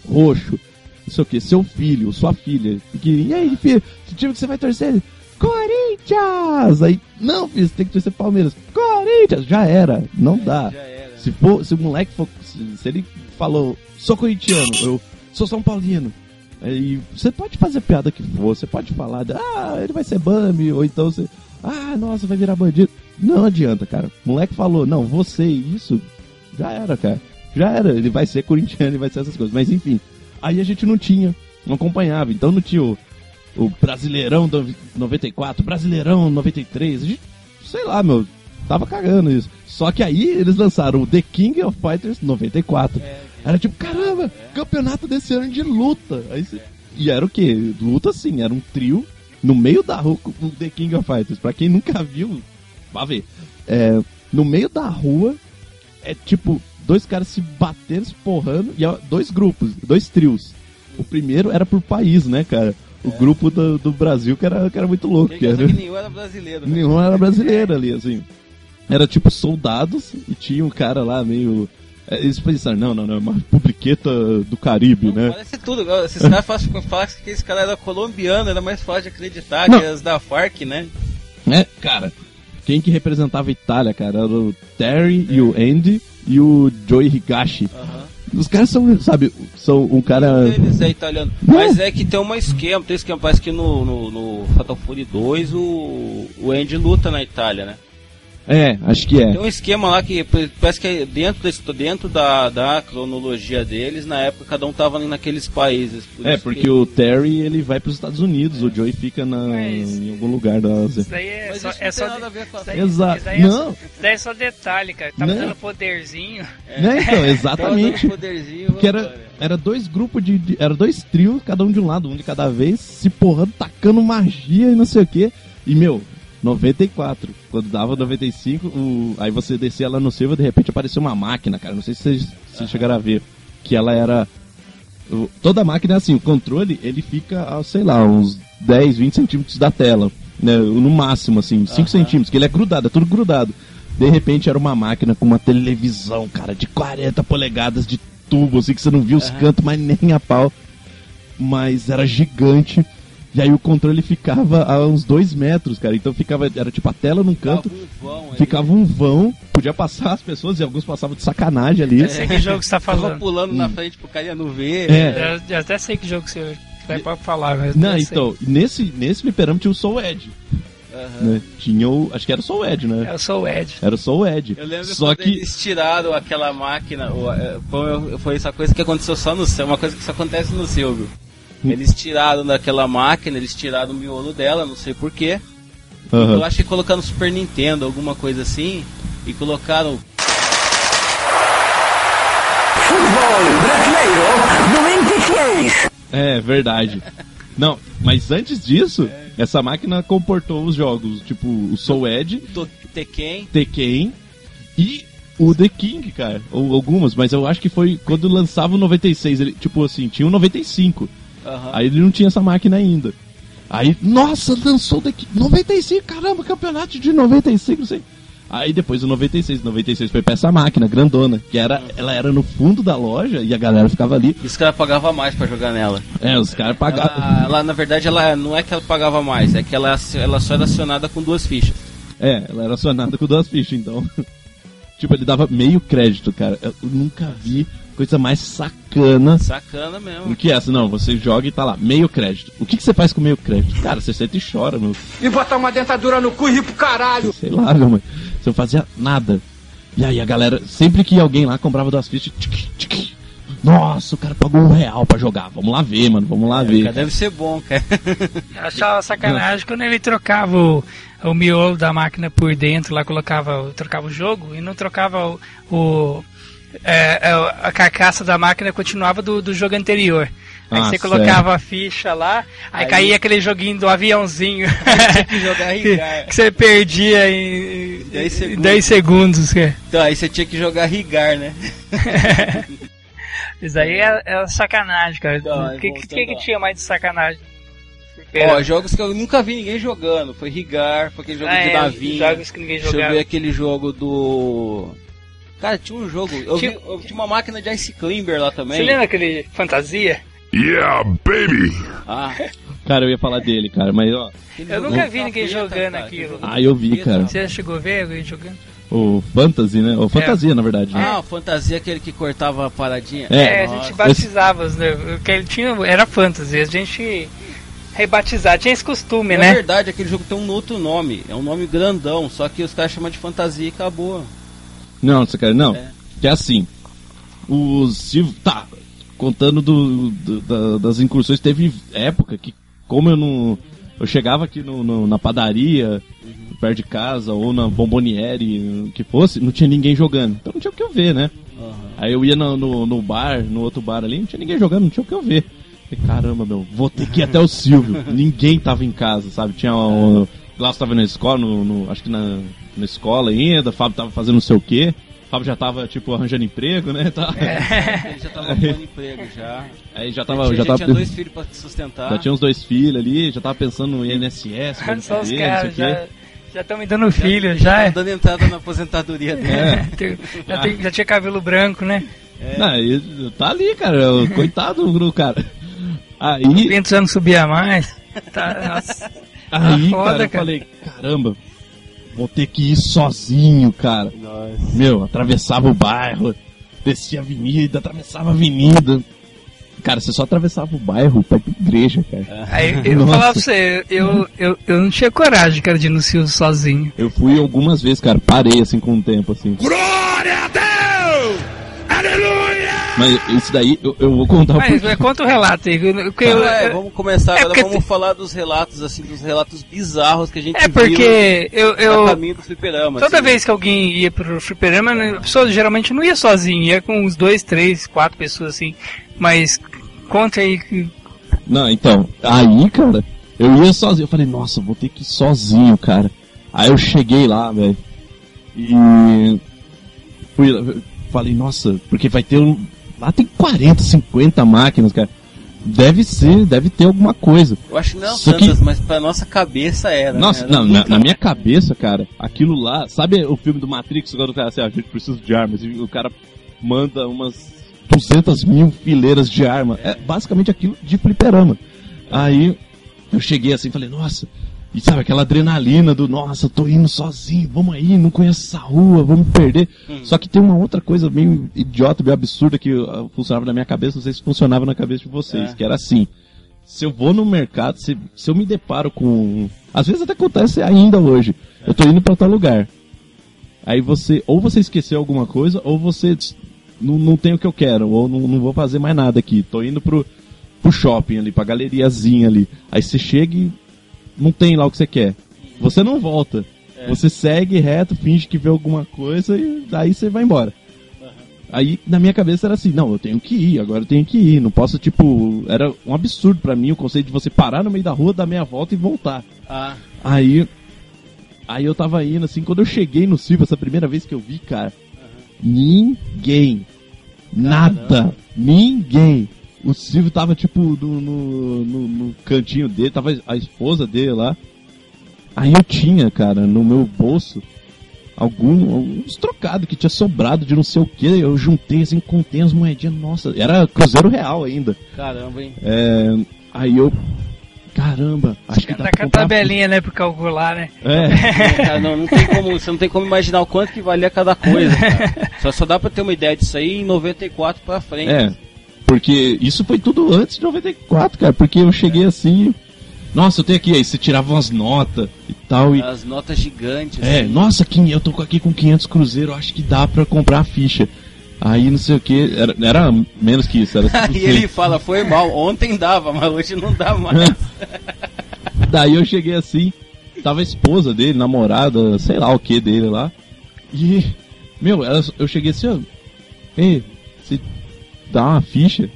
roxo, não sei o que, seu filho, sua filha, e aí, filho, que time que você vai torcer? Corinthians! Aí, não, filho, você tem que torcer Palmeiras. Corinthians! Já era, não dá. Era. Se, for, se o moleque for. Se, se ele falou, sou corintiano, eu sou São Paulino. Aí você pode fazer piada que for, você pode falar, ah, ele vai ser Bambi, ou então você. Ah, nossa, vai virar bandido. Não adianta, cara. O moleque falou, não, você isso, já era, cara. Já era, ele vai ser corintiano, ele vai ser essas coisas. Mas enfim, aí a gente não tinha, não acompanhava, então não tinha o, o Brasileirão do 94, Brasileirão 93, a gente, sei lá, meu, tava cagando isso. Só que aí eles lançaram o The King of Fighters 94. Era tipo, caramba, campeonato desse ano de luta. Aí E era o quê? Luta sim, era um trio no meio da rua com o The King of Fighters. Pra quem nunca viu, vá ver. É, no meio da rua é tipo dois caras se batendo, se porrando, e é dois grupos, dois trios. O primeiro era por país, né, cara? O grupo do, do Brasil que era, que era muito louco. Que era, que nenhum era brasileiro. né? nenhum era brasileiro ali, assim. Era tipo soldados e tinha um cara lá meio. é, Eles pensaram, não, não, não, é uma publiqueta do Caribe, né? Parece tudo. Esses caras falam falar que esse cara era colombiano, era mais fácil de acreditar Não. que as da Farc, né? É, cara, quem que representava a Itália, cara? Era o Terry e o Andy e o Joey Higashi. Os caras são, sabe, são um cara. Eles é italiano. Não. Mas é que tem um esquema, tem esquema. Parece que no, no, no Fatal Fury 2 o, o Andy luta na Itália, né? É, acho que é. Tem um esquema lá que parece que é dentro, da, dentro da, da cronologia deles, na época cada um tava ali naqueles países. por É, porque que- o Terry ele vai para os Estados Unidos, o Joey fica na, Mas- em algum lugar da Ásia. Isso daí é Mas só, isso é não só tem de- nada a ver com a... isso daí- Exato. isso daí é só- Não. Isso daí é só detalhe, cara. Tava Não. dando poderzinho. Né, então, Então, exatamente. dando poderzinho, Que era, era dois grupos de, de- Era dois trios, cada um de um lado, um de cada vez, se porrando, tacando magia e não sei o que. E meu, 94. Quando dava 95, o, aí você descia lá no Silva, de repente apareceu uma máquina, cara. Não sei se vocês, vocês chegaram a ver. Que ela era. o- Toda máquina é assim, o controle ele fica a, sei lá, uns 10, 20 centímetros da tela. Né, no máximo, assim, 5 centímetros, que ele é grudado, é tudo grudado. De repente era uma máquina com uma televisão, cara, de 40 polegadas de tubo, assim, que você não via os cantos, mas nem a pau. Mas era gigante. E aí o controle ficava a uns 2 metros, cara. Então ficava, era tipo a tela num canto, Ficava um vão ficava um vão, podia passar as pessoas, e alguns passavam de sacanagem ali. Eu sei que jogo você tá falando. pulando na frente pro cara não ver. É. Eu, eu até sei que jogo você vai pode falar, mas Não, eu sei. então, nesse, nesse fliperama tinha o Soul Edge. Né? Tinha o. Acho que era o Soul Edge, né? Eu sou o Ed. Era o Soul Edge. Eu lembro Só que. eles tiraram aquela máquina, o- é, foi, foi essa coisa que aconteceu só no céu, uma coisa que só acontece no Silvio. Eles tiraram daquela máquina, eles tiraram o miolo dela, não sei porquê. Aham. Eu acho que colocaram Super Nintendo, alguma coisa assim, e colocaram. É, verdade. Não, mas antes disso, essa máquina comportou os jogos, tipo o Soul Edge, Tekken. Tekken e o The King, cara. Ou algumas, mas eu acho que foi quando lançava o 96, ele, tipo assim, tinha o 95. Aham. Aí ele não tinha essa máquina ainda. Aí, nossa, lançou daqui 95, caramba, campeonato de 95, não sei. Aí depois o 96, 96 foi pra essa máquina grandona, que era, ela era no fundo da loja e a galera ficava ali. E os caras pagavam mais pra jogar nela. É, os caras pagavam. Ela, ela, na verdade, ela não é que ela pagava mais, é que ela, ela só era acionada com duas fichas. É, ela era acionada com duas fichas, então. tipo, ele dava meio crédito, cara. Eu nunca vi coisa mais sacana Sacana mesmo. do que essa. Não, você joga e tá lá, meio crédito. O que, que você faz com meio crédito? Cara, você senta e chora, meu. E botar uma dentadura no cu e rir pro caralho. Sei lá, meu mãe. Você não fazia nada. E aí a galera, sempre que alguém lá comprava duas fichas, tic, tic, nossa, o cara pagou um real pra jogar. Vamos lá ver, mano, vamos lá ver. Cara, Deve ser bom, cara. Eu achava sacanagem quando ele trocava o, o miolo da máquina por dentro, lá colocava, trocava o jogo e não trocava o. o- é, é, a carcaça da máquina continuava do, do jogo anterior. Aí Ah, você colocava a ficha lá, aí, Aí- caía aquele joguinho do aviãozinho. Tinha que jogar que, Rigar. que você perdia em, em 10 segundos. 10 segundos. cara. Então, aí você tinha que jogar Rigar, né? Isso aí é, é sacanagem, cara. Então, O que, que, que, que tinha mais de sacanagem? Ó, jogos que eu nunca vi ninguém jogando. Foi Rigar, foi aquele jogo Ah, de é, navinha. jogos que ninguém Deixa eu jogava. ver aquele jogo do. Cara, tinha um jogo. Eu, Tinha- vi, eu tinha uma máquina de Ice Climber lá também. Você lembra aquele Fantasia? Yeah, baby! Ah, Cara, eu ia falar dele, cara, mas ó. Eu nunca vi ninguém jogando cara, aquilo. Ah, eu vi, cara. Você já chegou a ver alguém jogando? O Fantasy, né? O Fantasia, na verdade. né? Ah, o Fantasia, aquele que cortava a paradinha. É, É, a gente batizava, né? Porque ele tinha, era fantasy, a gente rebatizava, tinha esse costume, É né? verdade, aquele jogo tem um outro nome. É um nome grandão, só que os caras chamam de fantasia e acabou. Não, você quer não. É. Que é assim. Os. se- Tá. Contando do, do- da- das incursões, teve época que, como eu não. Eu chegava aqui no, no- na padaria, perto de casa, ou na bomboniere, que fosse, não tinha ninguém jogando. Então não tinha o que eu ver, né? Aí eu ia no, no, no bar, no outro bar ali, não tinha ninguém jogando, não tinha o que eu ver. Falei, caramba, meu, vou ter que ir até o Silvio. ninguém tava em casa, sabe? Tinha o. O Glaucio tava na escola, no, no- acho que na, na escola ainda, o Fábio tava fazendo não sei o quê. O Fábio já tava, tipo, arranjando emprego, né? Tá. Ele já tava arrumando emprego já. Aí já Já tava. tinha, Já, já tava tinha dois filhos pra sustentar. já tinha uns dois filhos ali, já tava pensando no INSS, Só os não sei caras o já quê. já estão me dando filho, já. Tá dando entrada na aposentadoria dele. É. Já, tem- já tinha cabelo branco, né? Não, e tá ali, cara. o- Coitado do cara. Aí, 20 anos subia mais. Tá, nossa. aí, foda, cara, eu cara. falei, caramba, vou ter que ir sozinho, cara. Meu, atravessava o bairro, descia a avenida, atravessava a avenida. Cara, você só atravessava o bairro pra ir pra igreja, cara. Aí eu vou Nossa. falar pra você, eu, eu, eu não tinha coragem, cara, de ir no Silvio sozinho. Eu fui algumas vezes, cara, parei assim com o tempo, assim. Glória a Deus! Aleluia! Mas isso daí, eu, eu vou contar o Mas mas conta o relato aí. eu- Então, é, vamos começar É agora, vamos te- falar dos relatos, assim, dos relatos bizarros que a gente É viu porque eu, no eu caminho do fliperama. toda assim. vez que alguém ia pro fliperama, né, a pessoa geralmente não ia sozinha, ia com uns dois, três, quatro pessoas assim. Mas conta aí que Não, então, aí, cara, eu ia sozinho. Eu falei, nossa, vou ter que ir sozinho, cara. Aí eu cheguei lá, velho. E. Fui lá, falei, nossa, porque vai ter um. Lá tem 40, 50 máquinas, cara. Deve ser, deve ter alguma coisa. Eu acho que não Só tantas, que- mas pra nossa cabeça era. Nossa, né? não, Era na, muito- na minha cabeça, cara, aquilo lá. Sabe o filme do Matrix, quando o cara assim, ah, a gente precisa de armas, e o cara manda umas 200 mil fileiras de arma. É basicamente aquilo de fliperama. Aí eu cheguei assim e falei, nossa. E sabe, aquela adrenalina do, nossa, tô indo sozinho, vamos aí, não conheço essa rua, vamos perder. Só que tem uma outra coisa meio idiota, meio absurda que uh, funcionava na minha cabeça, não sei se funcionava na cabeça de vocês, É. que era assim se eu vou no mercado, se, se eu me deparo com. Às vezes até acontece ainda hoje. Eu tô indo pra tal lugar. Aí você, ou você esqueceu alguma coisa, ou você não, não tem o que eu quero, ou não, não vou fazer mais nada aqui. Tô indo pro, pro shopping ali, pra galeriazinha ali. Aí você chega e não tem lá o que você quer. Você não volta. Você segue reto, finge que vê alguma coisa e daí você vai embora. Aí na minha cabeça era assim, não, eu tenho que ir, agora eu tenho que ir, não posso, tipo, era um absurdo pra mim o conceito de você parar no meio da rua, dar meia volta e voltar. Ah, Aí. Aí eu tava indo, assim, quando eu cheguei no Silva, essa primeira vez que eu vi, cara. Ninguém. Nada. Ninguém. O Silvio tava, tipo, no, no, no- no cantinho dele, tava a esposa dele lá. Aí eu tinha, cara, no meu bolso, algum, alguns trocados que tinha sobrado de não sei o que. Eu juntei, assim, contei as moedinhas, nossa, era cruzeiro real ainda. caramba, hein? É, aí eu. Caramba, acho que dá Tá com a tabelinha, né, pra calcular, né? É. Cara, não, não tem como, você não tem como imaginar o quanto que valia cada coisa, cara. Só, só dá pra ter uma ideia disso aí em 94 pra frente. É, porque isso foi tudo antes de 94, cara. Porque eu cheguei assim. Nossa, eu tenho aqui. Aí você tirava umas notas e tal. E, As notas gigantes. é, assim. nossa, eu tô aqui com 500 cruzeiro. Acho que dá pra comprar a ficha. Aí não sei o que. Era, era menos que isso. Era E ele fala, foi mal, ontem dava, mas hoje não dá mais. Daí eu cheguei assim, tava a esposa dele, namorada, sei lá o que dele lá. E, meu, eu cheguei assim, ó. Ei, você dá uma ficha?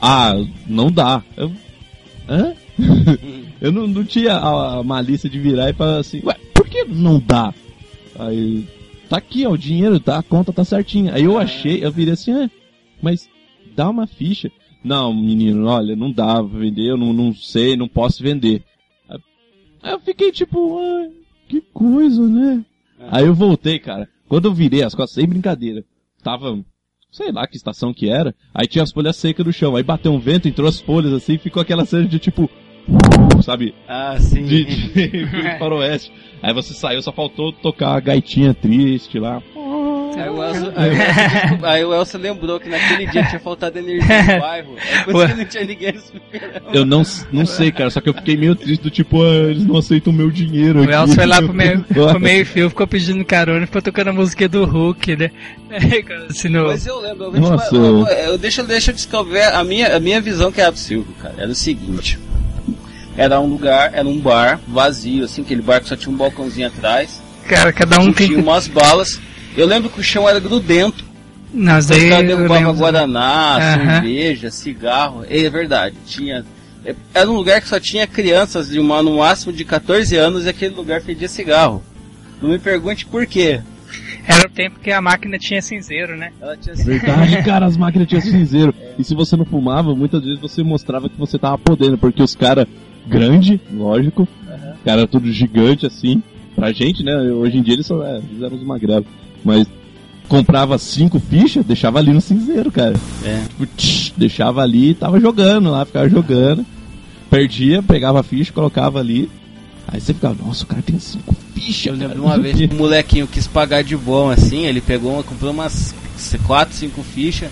Ah, não dá. Eu, hã? eu não, não tinha a, a malícia de virar e falar assim, ué, por que não dá? Aí, tá aqui, ó, o dinheiro, tá, a conta tá certinha. Aí eu achei, eu virei assim, ah, mas dá uma ficha. Não, menino, olha, não dá pra vender, eu não, não sei, não posso vender. Aí eu fiquei tipo, ai, que coisa, né? Aí eu voltei, cara. Quando eu virei as costas, sem brincadeira, tava, sei lá que estação que era, aí tinha as folhas secas no chão, aí bateu um vento, entrou as folhas assim, ficou aquela cena de tipo, sabe, Ah, sim. de, de faroeste. Aí você saiu, só faltou tocar a gaitinha triste lá. Aí o, Elcio, aí, o Elcio, aí o Elcio lembrou que naquele dia tinha faltado energia no bairro. É por isso que não tinha ninguém no supermercado. Eu não, não sei, cara, só que eu fiquei meio triste do tipo, ah, eles não aceitam meu dinheiro. O aqui. Elcio foi lá pro meio, pro meio fio, ficou pedindo carona e ficou tocando a música do Hulk, né? Assim. Mas eu lembro, eu, Nossa. eu, eu, deixa, deixa eu descrever a minha, a minha visão que era do Silvio, cara. Era o seguinte. Era um lugar, era um bar vazio, assim, aquele bar que só tinha um balcãozinho atrás. Cara, cada um tinha tem. umas balas. Eu lembro que o chão era grudento. Os daí. derrubavam lembro. Guaraná, Aham. cerveja, cigarro. É verdade, tinha. é- Era um lugar que só tinha crianças de uma, no máximo de 14 anos e aquele lugar fedia cigarro. Não me pergunte por quê. Era o tempo que a máquina tinha cinzeiro, né? Ela tinha Verdade, cara, as máquinas tinham cinzeiro. E se você não fumava, muitas vezes você mostrava que você tava podendo, porque os caras, grande, lógico, cara tudo gigante assim, pra gente, né? Hoje em dia eles, são, é, eles eram os magrelos. Mas comprava cinco fichas, deixava ali no cinzeiro, cara. É. Tipo, tch, deixava ali e tava jogando lá, ficava jogando. Perdia, pegava a ficha, colocava ali. Aí você ficava, nossa, o cara tem cinco fichas. Eu lembro cara, de uma vez que um molequinho quis pagar de bom assim, ele pegou, uma- comprou umas 4, 5 fichas.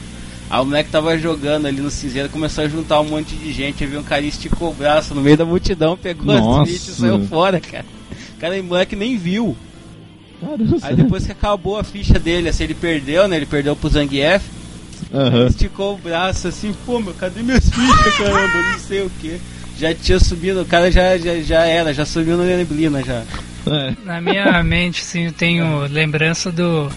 Aí o moleque tava jogando ali no cinzeiro, começou a juntar um monte de gente, aí viu um cara e esticou o braço no meio da multidão, pegou Nossa. as fichas e saiu fora, cara. O cara, o moleque nem viu. Caramba, Aí depois que acabou a ficha dele, assim, ele perdeu, né? Ele perdeu pro Zangief, Aham. esticou o braço assim, pô, meu, cadê minhas fichas, caramba? Não sei o que. Já tinha subido, o cara já, já, já era, já subiu na neblina já. É. Na minha mente, sim, eu tenho lembrança do,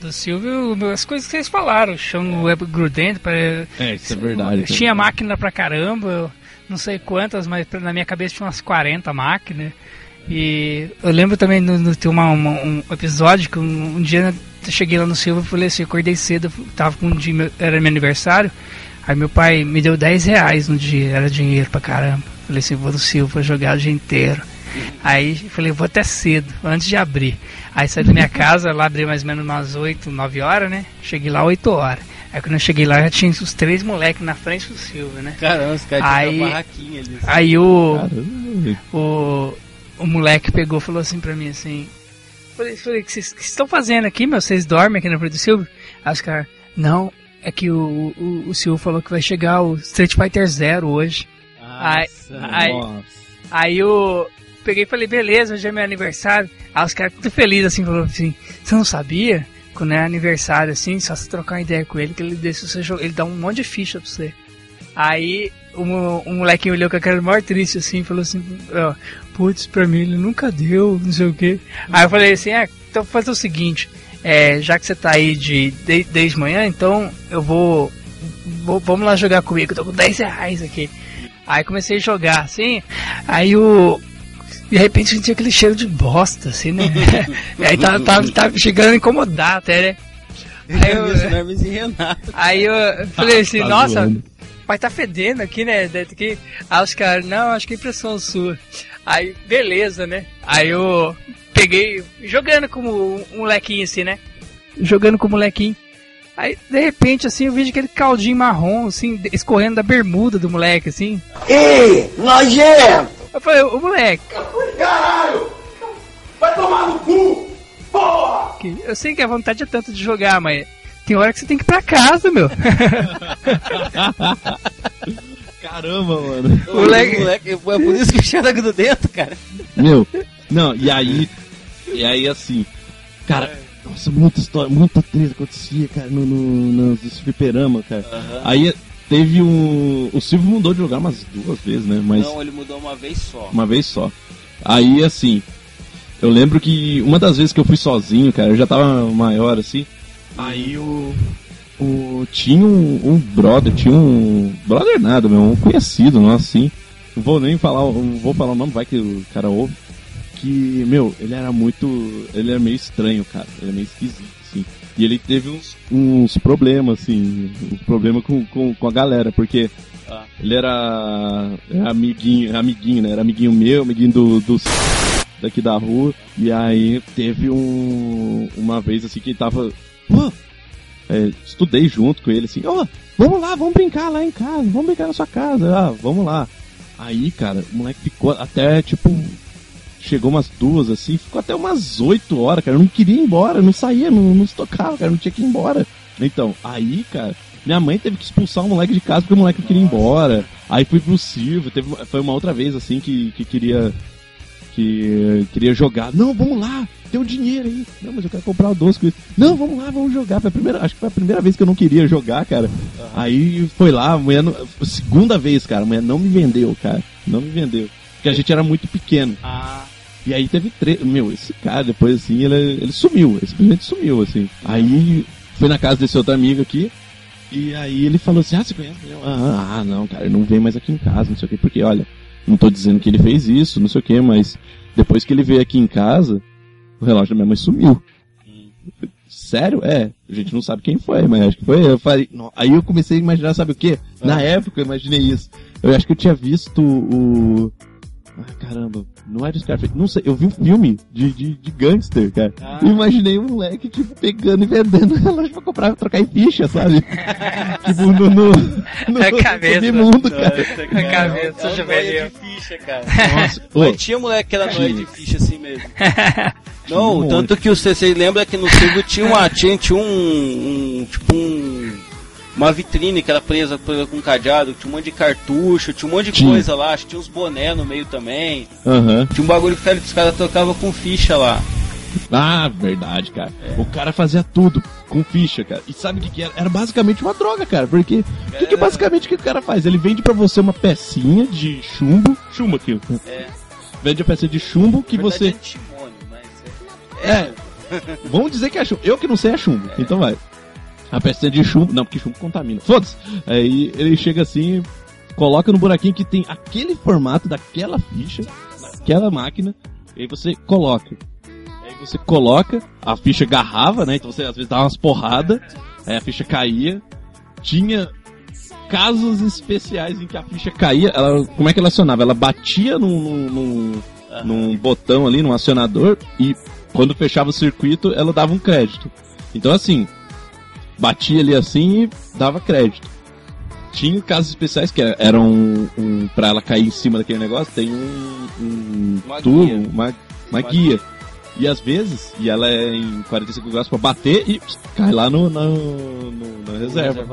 do Silvio, as coisas que vocês falaram, o chão web grudento, para É, isso é verdade. tinha máquina pra caramba, eu não sei quantas, mas na minha cabeça tinha umas 40 máquinas. E eu lembro também no, no, tem uma, uma- um episódio que um, um dia eu cheguei lá no Silvio e falei assim, eu acordei cedo, tava com um dia, meu- era meu aniversário, aí meu pai me deu 10 reais no dia, era dinheiro pra caramba. Falei assim, vou no Silvio pra jogar o dia inteiro. Aí falei, vou até cedo, antes de abrir. Aí saí da minha casa, lá abri mais ou menos umas 8, 9 horas, né? Cheguei lá 8 horas. Aí quando eu cheguei lá já tinha os três moleques na frente do Silvio, né? Caramba, os caras Aí- tinham uma barraquinha ali. assim. Aí o, Caramba. o, o moleque pegou e falou assim pra mim assim. Falei, falei, o que vocês estão fazendo aqui, meu? Vocês dormem aqui na frente do Silvio? Aí os caras, não, é que o, o, o Silvio falou que vai chegar o Street Fighter Zero hoje. Aí, Nossa. aí, Nossa. aí eu peguei e falei, beleza, hoje é meu aniversário. Aí os caras tudo felizes assim, falou assim, você não sabia? Quando é aniversário assim, só você trocar uma ideia com ele, que ele deixa você jogar, ele dá um monte de ficha pra você. Aí mo- o molequinho olhou com a cara maior triste assim, falou assim, ó, putz, pra mim ele nunca deu, não sei o quê. Aí eu falei assim, é, então vou fazer o seguinte, é, já que você tá aí de, de- desde manhã, então eu vou, vou- Vamos lá jogar comigo, eu tô com 10 reais aqui. Aí comecei a jogar, assim, aí o. De repente sentia aquele cheiro de bosta, assim, né? e aí tava, tava, tava chegando a incomodar até, né? Aí eu, Renato. aí eu falei assim, Tá nossa, mas tá fedendo aqui, né? Aí os caras, não, acho que é impressão sua. Aí, beleza, né? Aí eu peguei, jogando como um molequinho assim, né? Jogando com o molequinho. Aí, de repente, assim, eu vejo aquele caldinho marrom, assim, escorrendo da bermuda do moleque, assim. Ei, nojento! Eu falei, ô moleque, Caralho! Vai tomar no cu! Porra! eu sei que a vontade é tanto de jogar, mas tem hora que você tem que ir pra casa, meu. Caramba, mano. O moleque, moleque, é por isso que o cheiro grudento, cara. Meu, não, e aí. E aí assim. Cara, nossa, muita história, muita treta acontecia, cara, no, no, nos fliperama, cara. Aí teve um. O Silvio mudou de lugar umas duas vezes, né? Mas Não, ele mudou uma vez só. uma vez só. Aí assim. Eu lembro que uma das vezes que eu fui sozinho, cara, eu já tava maior assim. Aí o. o tinha um, um brother, tinha um. Brother nada, meu, um conhecido nosso, assim. Não vou nem falar, não vou falar o nome, vai que o cara ouve. Que, meu, ele era muito. Ele era meio estranho, cara. Ele era meio esquisito, assim. E ele teve uns, uns problemas, assim. Uns problemas com, com, com a galera, porque. Ah. Ele era, era amiguinho, amiguinho, né? Era amiguinho meu, amiguinho do, do daqui da rua. E aí teve um uma vez assim que ele tava. É, estudei junto com ele assim, ó, vamos lá, vamos brincar lá em casa, vamos brincar na sua casa, ah, vamos lá. Aí, cara, o moleque ficou até tipo. Chegou umas duas assim, ficou até umas oito horas, cara. Eu não queria ir embora, não saía, não, não se tocava, cara, não tinha que ir embora. Então, aí, cara, minha mãe teve que expulsar o moleque de casa porque o moleque não queria ir embora. Aí fui pro Silvio, teve, foi uma outra vez assim que, que queria que queria jogar. Não, vamos lá, tem um dinheiro aí. Não, mas eu quero comprar o doce com isso. Não, vamos lá, vamos jogar. Foi a primeira, acho que foi a primeira vez que eu não queria jogar, cara. Aí foi lá, a mulher, não- segunda vez, cara, a mulher não me vendeu, cara. Não me vendeu. Porque a gente era muito pequeno. Ah, E aí teve três. Meu, esse cara, depois assim, ele, ele sumiu. Ele simplesmente sumiu, assim. Aí foi na casa desse outro amigo aqui. E aí ele falou assim: Ah, você conhece? Eu, ah, ah, não, cara, ele não vem mais aqui em casa, não sei o quê. Porque, olha, não tô dizendo que ele fez isso, não sei o quê, mas depois que ele veio aqui em casa, o relógio da minha mãe sumiu. Sério? É. A gente não sabe quem foi, mas acho que foi. Eu falei, não. Aí eu comecei a imaginar, sabe o quê? Na época eu imaginei isso. Eu acho que eu tinha visto o. Ah, caramba, não era Scarface. Não sei, eu vi um filme de, de, de gangster, cara. Ah. E imaginei um moleque, tipo, pegando e vendendo relógio pra comprar, trocar em ficha, sabe? tipo, no, no, no, É cabeça. submundo, cara. A cabeça é uma juvenil. de ficha, cara. Nossa, Mas ô, tinha moleque que era noia de ficha assim mesmo. Um Não, monte. tanto que o CC lembra que no Silvio tinha uma. Tinha, tinha um, um. Tipo um. Uma vitrine que era presa, presa com um cadeado, tinha um monte de cartucho, tinha um monte de Tinha. coisa lá, acho que tinha uns boné no meio também. Aham. Tinha um bagulho que os caras trocavam com ficha lá. Ah, verdade, cara. O cara fazia tudo com ficha, cara. E sabe o que, que era? Era basicamente uma droga, cara. Porque o que, que basicamente que o cara faz? Ele vende pra você uma pecinha de chumbo. Chumbo aqui. É. Vende a peça de chumbo que verdade, você. é antimônio, mas é. É. Vamos dizer que é chumbo. Eu que não sei é chumbo. Então vai. A peça de chumbo. Não, porque chumbo contamina. Foda-se. Aí ele chega assim, coloca no buraquinho que tem aquele formato daquela ficha, daquela máquina. E aí você coloca. Aí você coloca, a ficha agarrava, né? Então você às vezes dava umas porradas, aí a ficha caía. Tinha casos especiais em que a ficha caía. Ela, como é que ela acionava? Ela batia num, num, num- num botão ali, num acionador, e quando fechava o circuito, ela dava um crédito. Então assim, batia ali assim e dava crédito. Tinha casos especiais que eram um, um para ela cair em cima daquele negócio, tem um, um Uma tubo, guia. uma, uma guia. E às vezes, e ela é em 45 graus pra bater e pss, cai lá no, no, no- reserva.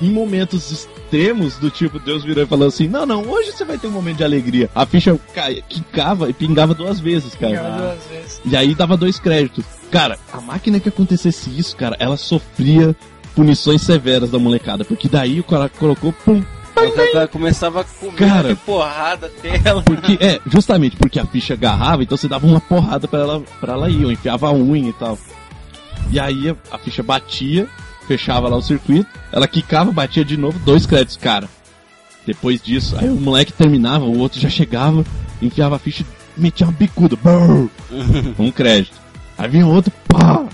Em momentos extremos, do tipo, Deus virou e falou assim: Não, não, hoje você vai ter um momento de alegria. A ficha caia, quicava e pingava duas vezes, cara. E aí dava dois créditos. Cara, a máquina que acontecesse isso, cara, ela sofria punições severas da molecada, porque daí o cara colocou, pum, O cara começava a comer Cara. de porrada tela. porque, é, justamente porque a ficha agarrava, então você dava uma porrada pra ela, pra ela ir, ou enfiava a unha e tal. E aí a, a ficha batia, fechava lá o circuito, ela quicava, batia de novo, dois créditos, cara. Depois disso, aí o moleque terminava, o outro já chegava, enfiava a ficha e metia uma bicuda, um crédito. Aí vinha outro, pá!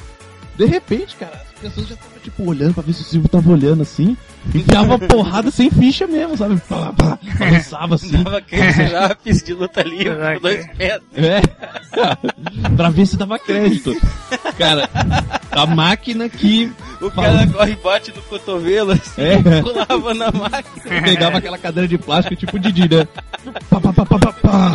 De repente, cara, pessoas já estavam tipo olhando pra ver se o Silvio tava olhando assim, enfiava porrada sem ficha mesmo, sabe? Pá, pá, balançava assim. Tava querendo já de luta livre com dois pés. É. pra ver se dava crédito. Cara, a máquina que O cara corre e bate no cotovelo assim, É. pulava na máquina. pegava aquela cadeira de plástico tipo Didi, né? Pá, pá, pá, pá, pá, pá.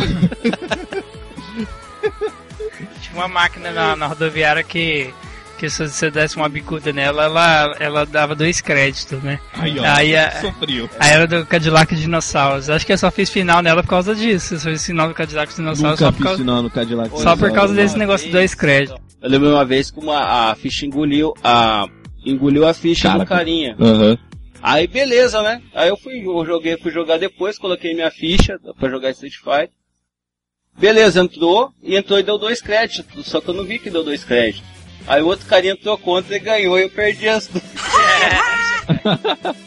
Tinha uma máquina na, na rodoviária que, que se você desse uma bicuda nela, ela, ela dava dois créditos, né? Aí, ó. Aí, a- Sofreu. Aí era do Cadillac Dinossauros. Acho que eu só fiz final nela por causa disso. Eu só fiz final do Cadillac Dinossauros Nunca só por causa, sinal no Cadillac. só por causa desse negócio de dois créditos. Eu lembro uma vez que uma, a ficha engoliu a. Engoliu a ficha Cara, do carinha. Aham. Aí beleza, né? Aí eu fui, eu joguei, fui jogar depois, coloquei minha ficha pra jogar Street Fighter. Beleza, entrou e entrou e deu dois créditos, só que eu não vi que deu dois créditos. Aí o outro carinha entrou contra e ganhou e eu perdi as duas.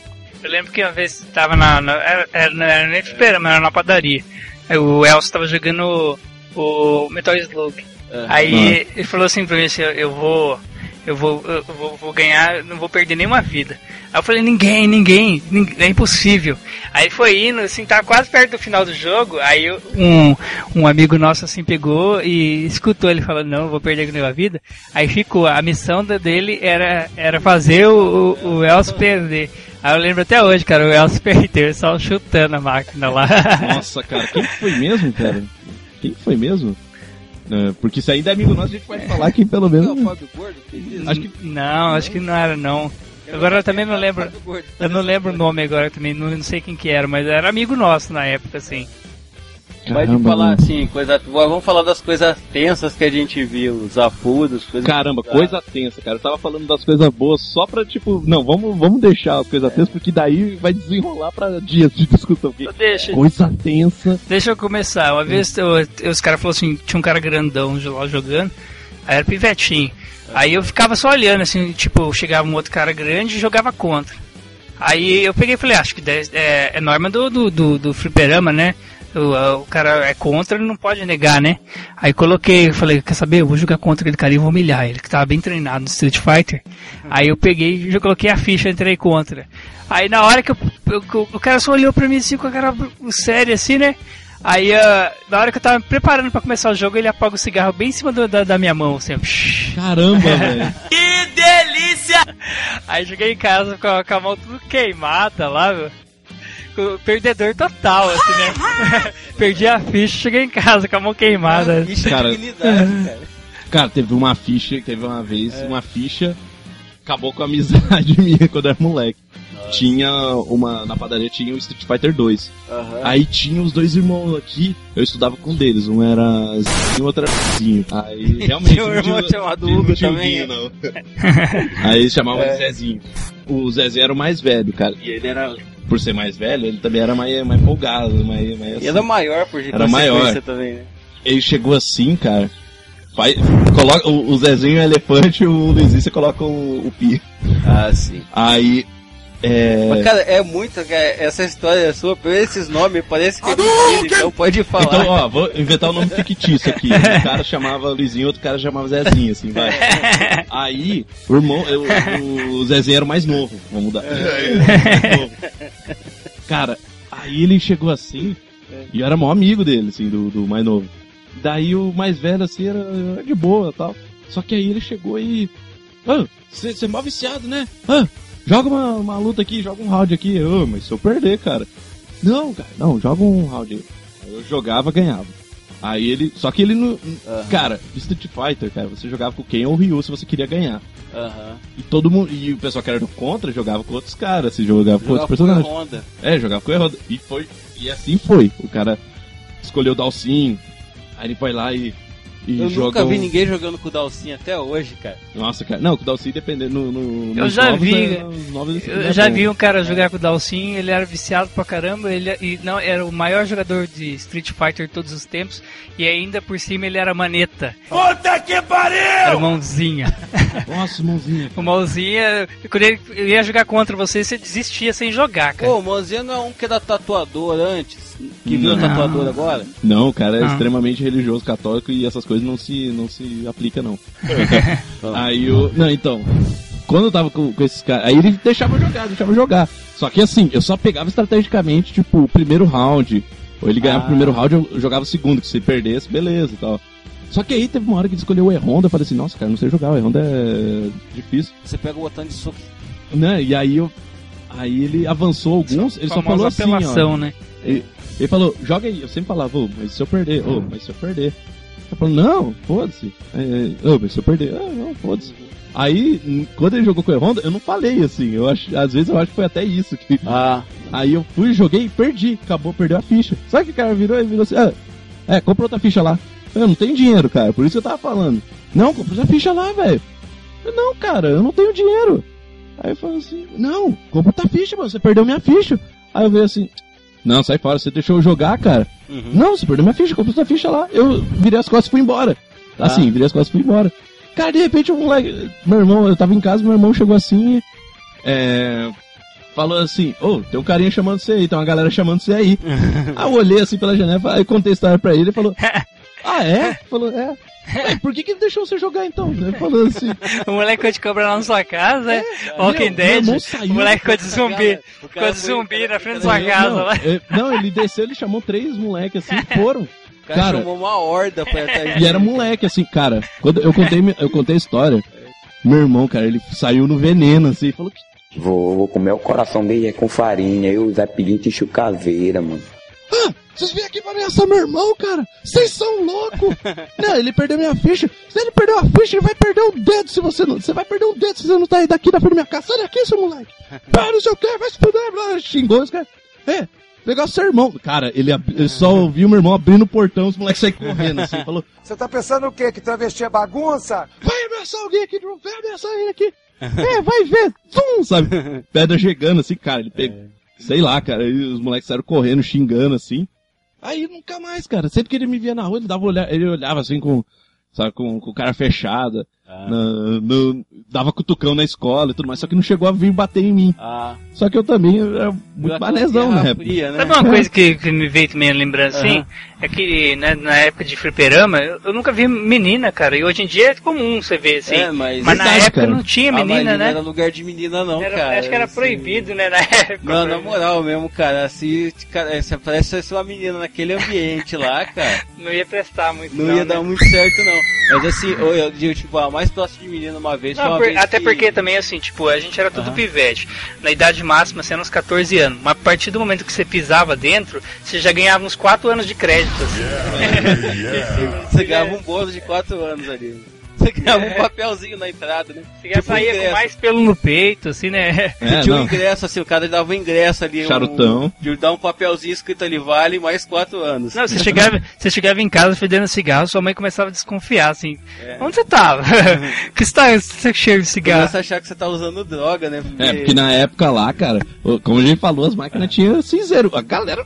Eu lembro que uma vez tava na. na era, era, não era nem fliperama, era na padaria. Aí o Elcio tava jogando o, o Metal Slug. Aí ele falou assim pra mim assim, eu vou. Eu vou, eu vou, vou ganhar, não vou perder nenhuma vida. Aí eu falei, ninguém, ninguém, ninguém, é impossível. Aí foi indo, assim, tava quase perto do final do jogo, aí eu- um, um amigo nosso assim pegou e escutou ele falando, não, vou perder nenhuma vida. Aí ficou, a missão dele era, era fazer o, o, o Elcio perder. Aí eu lembro até hoje, cara, o Elcio perdeu, só chutando a máquina lá. Nossa, cara, quem que foi mesmo, cara? Quem que foi mesmo? É, porque se ainda é amigo nosso, a gente pode falar que pelo menos. Fábio Gordo. Acho que Não, acho que não era não. Agora eu também não lembro. Eu não lembro o nome agora também, não, não sei quem que era, mas era amigo nosso na época, assim. Mas de Caramba, falar mano. assim, coisa. Vamos falar das coisas tensas que a gente viu, os afudos, coisas. Caramba, coisa tensa, cara. Eu tava falando das coisas boas só pra, tipo, não, vamos, vamos deixar as coisas tensas, porque daí vai desenrolar pra dias de discussão. Porque Deixa, coisa tensa. deixa eu começar. Uma vez eu- os caras falaram assim, tinha um cara grandão lá jogando, aí era pivetinho. Aí eu ficava só olhando, assim, tipo, chegava um outro cara grande e jogava contra. Aí eu peguei e falei, acho que é, é norma do, do, do, do fliperama, né? O, a- o cara é contra, ele não pode negar, né? Aí coloquei, falei, quer saber? Eu vou jogar contra aquele cara e vou humilhar ele, que tava bem treinado no Street Fighter. Aí eu peguei já coloquei a ficha, entrei contra. Aí na hora que eu, eu- o cara só olhou pra mim assim com a cara séria assim, né? Aí ah, na hora que eu tava me preparando pra começar o jogo, ele apaga o cigarro bem em cima do- da, da minha mão, assim, ó. Caramba, velho. Que delícia! Aí cheguei em casa com a, com a mão tudo queimada lá, meu. Perdedor total, assim, né? Perdi a ficha, cheguei em casa com a mão queimada. Ficha Cara. cara. Cara, teve uma ficha, teve uma vez, uma ficha acabou com a amizade minha quando era moleque. Tinha uma. Na padaria tinha o Street Fighter 2. Aham. Aí tinha os dois irmãos aqui, eu estudava com um deles, um era Zinho e o outro era Zinho. Aí realmente. Tinha um irmão tinha- chamado tinha um Hugo também, Guinho, não. Aí eles chamavam de Zezinho. O Zezé era o mais velho, cara. E ele era, por ser mais velho, ele também era mais, mais folgado, mais, mais E assim. era maior por Era maior. também, né? Ele chegou assim, cara. Coloca o, o Zezinho é o elefante, o Luizinho você coloca o, o Pi. Ah, sim. Aí. É. Mas, cara, é muito, cara, essa história sua, por esses nomes, parece que é então pode falar. Então, ó, vou inventar um nome fictício aqui. Um cara chamava Luizinho, outro cara chamava Zezinho, assim, vai. Aí, o irmão, o, o Zezinho era o mais novo. Vamos mudar. Mais novo. Cara, aí ele chegou assim, e eu era maior amigo dele, assim, do, do mais novo. Daí o mais velho, assim, era, era de boa e tal. Só que aí ele chegou e. Ah, você é mó viciado, né? Ah, joga uma, uma luta aqui, joga um round aqui. Eu, mas se eu perder, cara. Não, cara, não, joga um round aí. Aí eu jogava, ganhava. Aí ele. Só que ele não. Cara, Street Fighter, cara, você jogava com quem ou o Ryu se você queria ganhar. Aham. E todo mundo. E o pessoal que era do contra jogava com outros caras, se jogava com outros Jogava com personagens. Honda. É, jogava com o Erroda. E foi. E assim foi. O cara escolheu o Dalsin. Aí ele foi lá e. E Eu jogam... nunca vi ninguém jogando com o Dalsin até hoje, cara. Nossa, cara. Não, com o Dalcy dependendo no, no, Eu nos já novos, vi, é- novos é Eu já bom. vi um cara jogar com o Dalsin, ele era viciado pra caramba, ele e não era o maior jogador de Street Fighter de todos os tempos, e ainda por cima ele era maneta, Puta que pariu! era mãozinha. Nossa, mãozinha. o mãozinha, quando ele ia jogar contra você, você desistia sem jogar, cara. Pô, o Mozinho não é um que era tatuador antes, que virou Não. tatuador agora? Não, o cara é Não. extremamente religioso, católico e essas coisas não se, não se aplica não. aí eu. Não, então. Quando eu tava com, com esses caras. Aí ele deixava eu jogar, deixava eu jogar. Só que assim, eu só pegava estrategicamente, tipo, o primeiro round. Ou ele ganhava Ah. o primeiro round, eu jogava o segundo, que se perdesse, beleza e tal. Só que aí teve uma hora que ele escolheu o E-Honda, eu falei assim, nossa, cara, não sei jogar, o E-Honda é difícil. Você pega o botão de soco. Né? E aí eu. Aí ele avançou alguns, ele só falou assim, ó. apelação, né? Ele, ele falou, joga aí. Eu sempre falava, ô, mas se eu perder, ô, mas se eu perder. Ele falou, não, foda-se. É, ô, mas se eu perder, ah, não, foda-se. Aí, quando ele jogou com o Honda, eu não falei assim. Eu acho, às vezes eu acho que foi até isso. Que... Ah, Aí eu fui, joguei e perdi. Acabou, perdeu a ficha. Sabe que o cara virou e virou assim, ah, é, compra outra ficha lá. Eu não tenho dinheiro, cara, por isso que eu tava falando. Não, compra outra ficha lá, velho. Não, cara, eu não tenho dinheiro. Aí eu falei assim, não, compra outra ficha, mano, você perdeu minha ficha. Aí eu veio assim, não, sai fora, você deixou eu jogar, cara. uhum. Não, você perdeu minha ficha, compra outra ficha lá. Eu virei as costas e fui embora. Assim, virei as costas e fui embora. Cara, de repente o moleque. Meu irmão, eu tava em casa, meu irmão chegou assim. É. Falou assim, ô, tem um carinha chamando você aí, tem uma galera chamando você aí. aí eu olhei assim pela janela, aí contei a história pra ele e falou, ah é? Falou, é. Ué, por que que ele deixou você jogar então? Ele falou assim, O moleque ficou de cobra lá na sua casa, é? meu- Walking meu Dead, o saiu- moleque ficou de zumbi, O cara ficou de foi- zumbi o cara na frente da foi- sua casa não, lá. é, não, ele desceu, ele chamou três moleques assim e foram. O cara, Cara, chamou uma horda pra ir atrás E era moleque, assim, cara. Quando eu contei, eu contei a história, meu irmão, cara, ele saiu no veneno, assim, falou que. Vou, vou comer o coração dele é com farinha. Eu, Pedinte e Caveira, mano. Ah, vocês vêm aqui pra ameaçar meu irmão, cara? Vocês são loucos! não, ele perdeu minha ficha. Se ele perdeu a ficha, ele vai perder o dedo se você não. Você vai perder o dedo se você não tá aí daqui da frente da minha casa. Sai daqui, seu moleque! Ah, não sei o que, vai se fuder, blá, xingou os caras. É, pegar o seu irmão. Cara, ele, ele só ouviu meu irmão abrindo o portão, os moleques saíram correndo, assim, falou. Você tá pensando o quê? Que travesti é bagunça? vai ameaçar alguém aqui de novo, vai ameaçar ele aqui. É, vai ver, zum, sabe? Pedra chegando assim, cara, ele pegou, sei lá, cara, e os moleques saíram correndo, xingando assim. Aí nunca mais, cara, sempre que ele me via na rua, ele dava olhar, ele olhava assim com, sabe, com, com cara fechada, na- no- dava cutucão na escola e tudo mais, só que não chegou a vir bater em mim. Ah, Só que eu também era muito manezão, né? Fria, né? Sabe uma coisa que, que me veio também lembrando assim? Aham. É que né, na época de fliperama, eu, eu nunca vi menina, cara. E hoje em dia é comum você ver assim. É, mas- mas na Verdade, época cara. não tinha Ah, mas menina, não né? era lugar de menina não, Era- cara. acho que era assim. proibido, né, na época. Não, na moral mesmo, cara, se, cara, se uma menina naquele ambiente lá, cara, Não ia prestar muito. não, ia né? dar muito certo não. Mas assim, eu, eu digo, tipo, a mais próxima de menina uma vez Não, uma por- vez até que- porque também, assim, tipo, a gente era tudo pivete. Na idade máxima, sendo uns 14 anos. Mas a partir do momento que você pisava dentro, você já ganhava uns 4 anos de crédito, assim. Você ganhava um bônus de 4 anos ali. Você ganhava um papelzinho na entrada, né? Você já saía com mais pelo no peito, assim, né? É, tinha um não. ingresso, assim, o cara dava um ingresso ali. Charutão. Um, de dar um papelzinho escrito ali, vale mais 4 anos. Não, você chegava, você chegava em casa fedendo cigarro, sua mãe começava a desconfiar, assim. Onde você tava? que você tá você cheiro de cigarro? Começa a achar que você tá usando droga, né? É, porque na época lá, cara, como a gente falou, as máquinas tinham cinzeiro. A galera,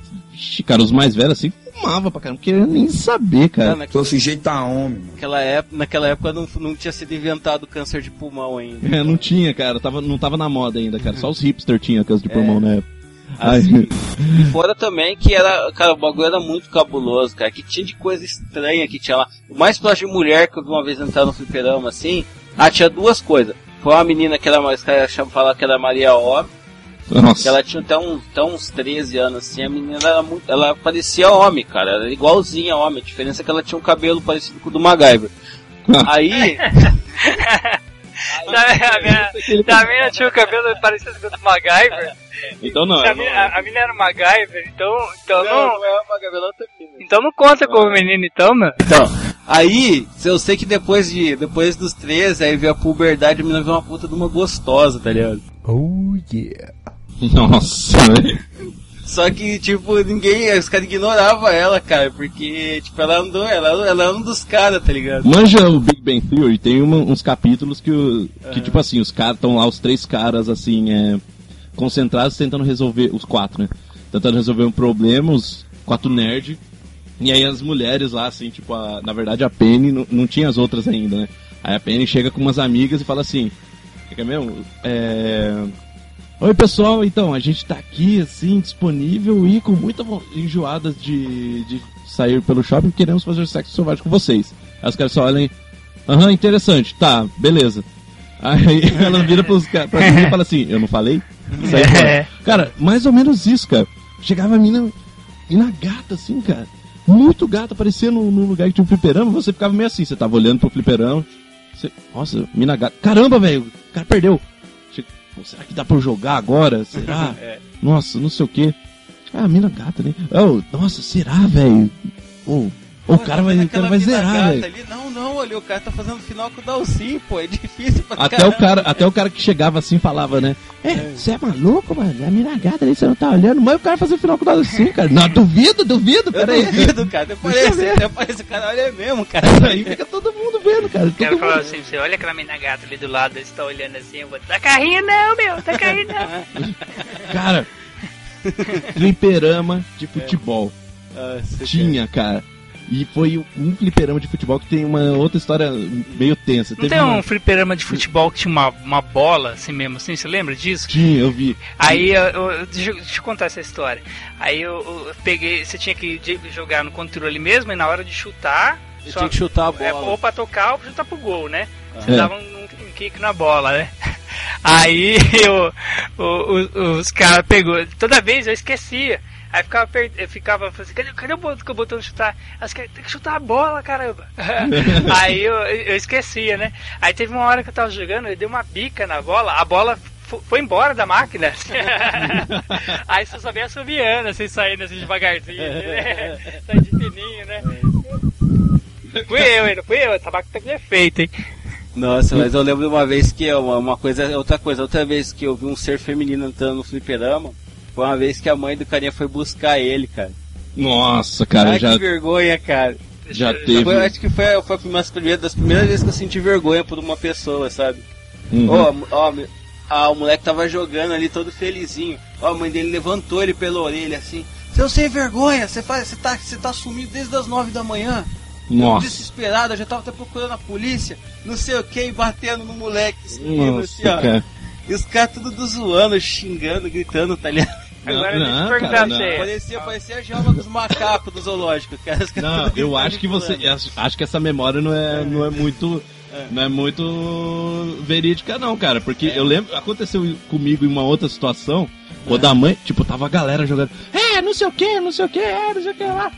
cara, os mais velhos assim, fumava pra caramba, não queria nem saber, Cara, cara. naquela, Tô sujeito a homem, naquela época, naquela época não, não tinha sido inventado câncer de pulmão ainda. É, não tinha, cara, tava, não tava na moda ainda, cara. Só os hipster tinham câncer de pulmão na época. Assim, e fora também que era, cara, o bagulho era muito cabuloso, cara, que tinha de coisa estranha que tinha lá. O mais próximo de mulher que eu vi uma vez entrar no fliperama assim, ah, tinha duas coisas. Foi uma menina que era, os caras chamam falar que era Maria Homem, Nossa. ela tinha até uns, até uns 13 anos assim, a menina era muito, ela parecia homem, cara, era igualzinha a homem, a diferença é que ela tinha um cabelo parecido com o do MacGyver. Aí, A minha, a minha tinha o cabelo parecido com o do MacGyver. Então não, A não- minha, a minha era MacGyver, então, então não, é o MacGyver, ela também, né? então não conta como menino, então, meu. Então, aí, eu sei que depois de depois dos 13, aí veio a puberdade, a menina veio uma puta de uma gostosa, tá ligado? Nossa, velho. Só que, tipo, ninguém, os caras ignoravam ela, cara, porque, tipo, ela andou, ela, ela é um dos caras, tá ligado? Manja o Big Bang Theory, tem uma- uns capítulos que, o- que tipo assim, os caras estão lá, os três caras, assim, é, concentrados tentando resolver, os quatro, né? Tentando resolver um problema, os quatro nerds. E aí as mulheres lá, assim, tipo, a- na verdade a Penny não, não tinha as outras ainda, né? Aí a Penny chega com umas amigas e fala assim, o que é mesmo? É... Oi pessoal, então, a gente tá aqui, assim, disponível e com muita enjoada de, de sair pelo shopping, queremos fazer sexo selvagem com vocês. Aí os caras só olham aham, interessante, tá, beleza. Aí ela vira pros pra mim e fala assim, eu não falei? Sai fora. Cara, mais ou menos isso, cara. Chegava a mina e na gata, assim, cara. Muito gata, parecia no, no lugar que tinha um fliperama, você ficava meio assim, você tava olhando pro fliperama. Você, nossa, mina gata. Caramba, velho, o cara perdeu. Será que dá pra eu jogar agora? Será? Nossa, não sei o que. Ah, mina gata, né? Oh, nossa, será, velho? Oh, oh, o cara vai, o cara vai zerar, velho. Olha, o cara tá fazendo final com o Dalcin, pô, é difícil pra Até caramba. o, cara, até o cara que chegava assim falava, né? É, você é maluco, mano? É a mina gata ali, você não tá olhando. Mas o cara fazia final com nada assim, cara. Não, duvido, duvido, peraí. duvido, cara, parece, ver. até parece, cara, olha é mesmo, cara. Aí fica todo mundo vendo, cara. O cara mundo... assim, você olha aquela mina gata ali do lado, você tá olhando assim, eu vou, tá carrinho não, meu, tá carrinho não. Cara, fliperama de futebol. Nossa, Tinha, cara. E foi um fliperama de futebol que tem uma outra história meio tensa. Não Teve tem uma- um fliperama de futebol que tinha uma, uma bola assim mesmo, assim, você lembra disso? Tinha, eu vi. Aí, eu, eu- deixa, eu- deixa eu contar essa história. Aí eu, eu peguei, você tinha que jogar no controle mesmo, e na hora de chutar, Você só- tinha que chutar a é, bola. ou pra tocar ou pra chutar pro gol, né? Você É. dava um, um kick na bola, né? Aí eu, o- o- os caras pegou, toda vez eu esquecia. Aí ficava, per- eu ficava assim, cadê, cadê o botão que eu botão de chutar? Caras, tem que chutar a bola, caramba. Aí eu, eu esquecia, né? Aí teve uma hora que eu tava jogando, eu dei uma bica na bola, a bola fo- foi embora da máquina. Aí você só vem assobiando, assim, saindo assim devagarzinho, né? Sai de fininho, né? Fui eu, ainda fui eu, o tabaco tá com defeito, hein? Nossa, mas eu lembro de uma vez que uma, uma coisa, outra coisa, outra vez que eu vi um ser feminino entrando no fliperama, foi uma vez que a mãe do carinha foi buscar ele, cara. Nossa, cara, Ai, já, que vergonha, cara. já teve. Foi, acho que foi, foi uma das primeiras, das primeiras vezes que eu senti vergonha por uma pessoa, sabe? Uhum. Ó, ah, o moleque tava jogando ali todo felizinho. Ó, a mãe dele levantou ele pela orelha assim. Seu sem vergonha, você faz, você tá, você tá sumido desde as nove da manhã. Nossa, Desesperado, eu já tava até procurando a polícia, não sei o que, e batendo no moleque, subindo assim, nossa, ó. cara. E os caras tudo do zoando, xingando, gritando, tá ligado? Agora Não, deixa eu perguntar cara, você. Parecia, parecia a jaula dos macacos do zoológico, cara. Não, eu acho que e você. acho- Acho que essa memória não é, não é muito. Não é muito verídica, não, cara. Porque eu lembro. Aconteceu comigo em uma outra situação. Quando a mãe, tipo, tava a galera jogando. É, não sei o que, não sei o que, é, não sei o que lá.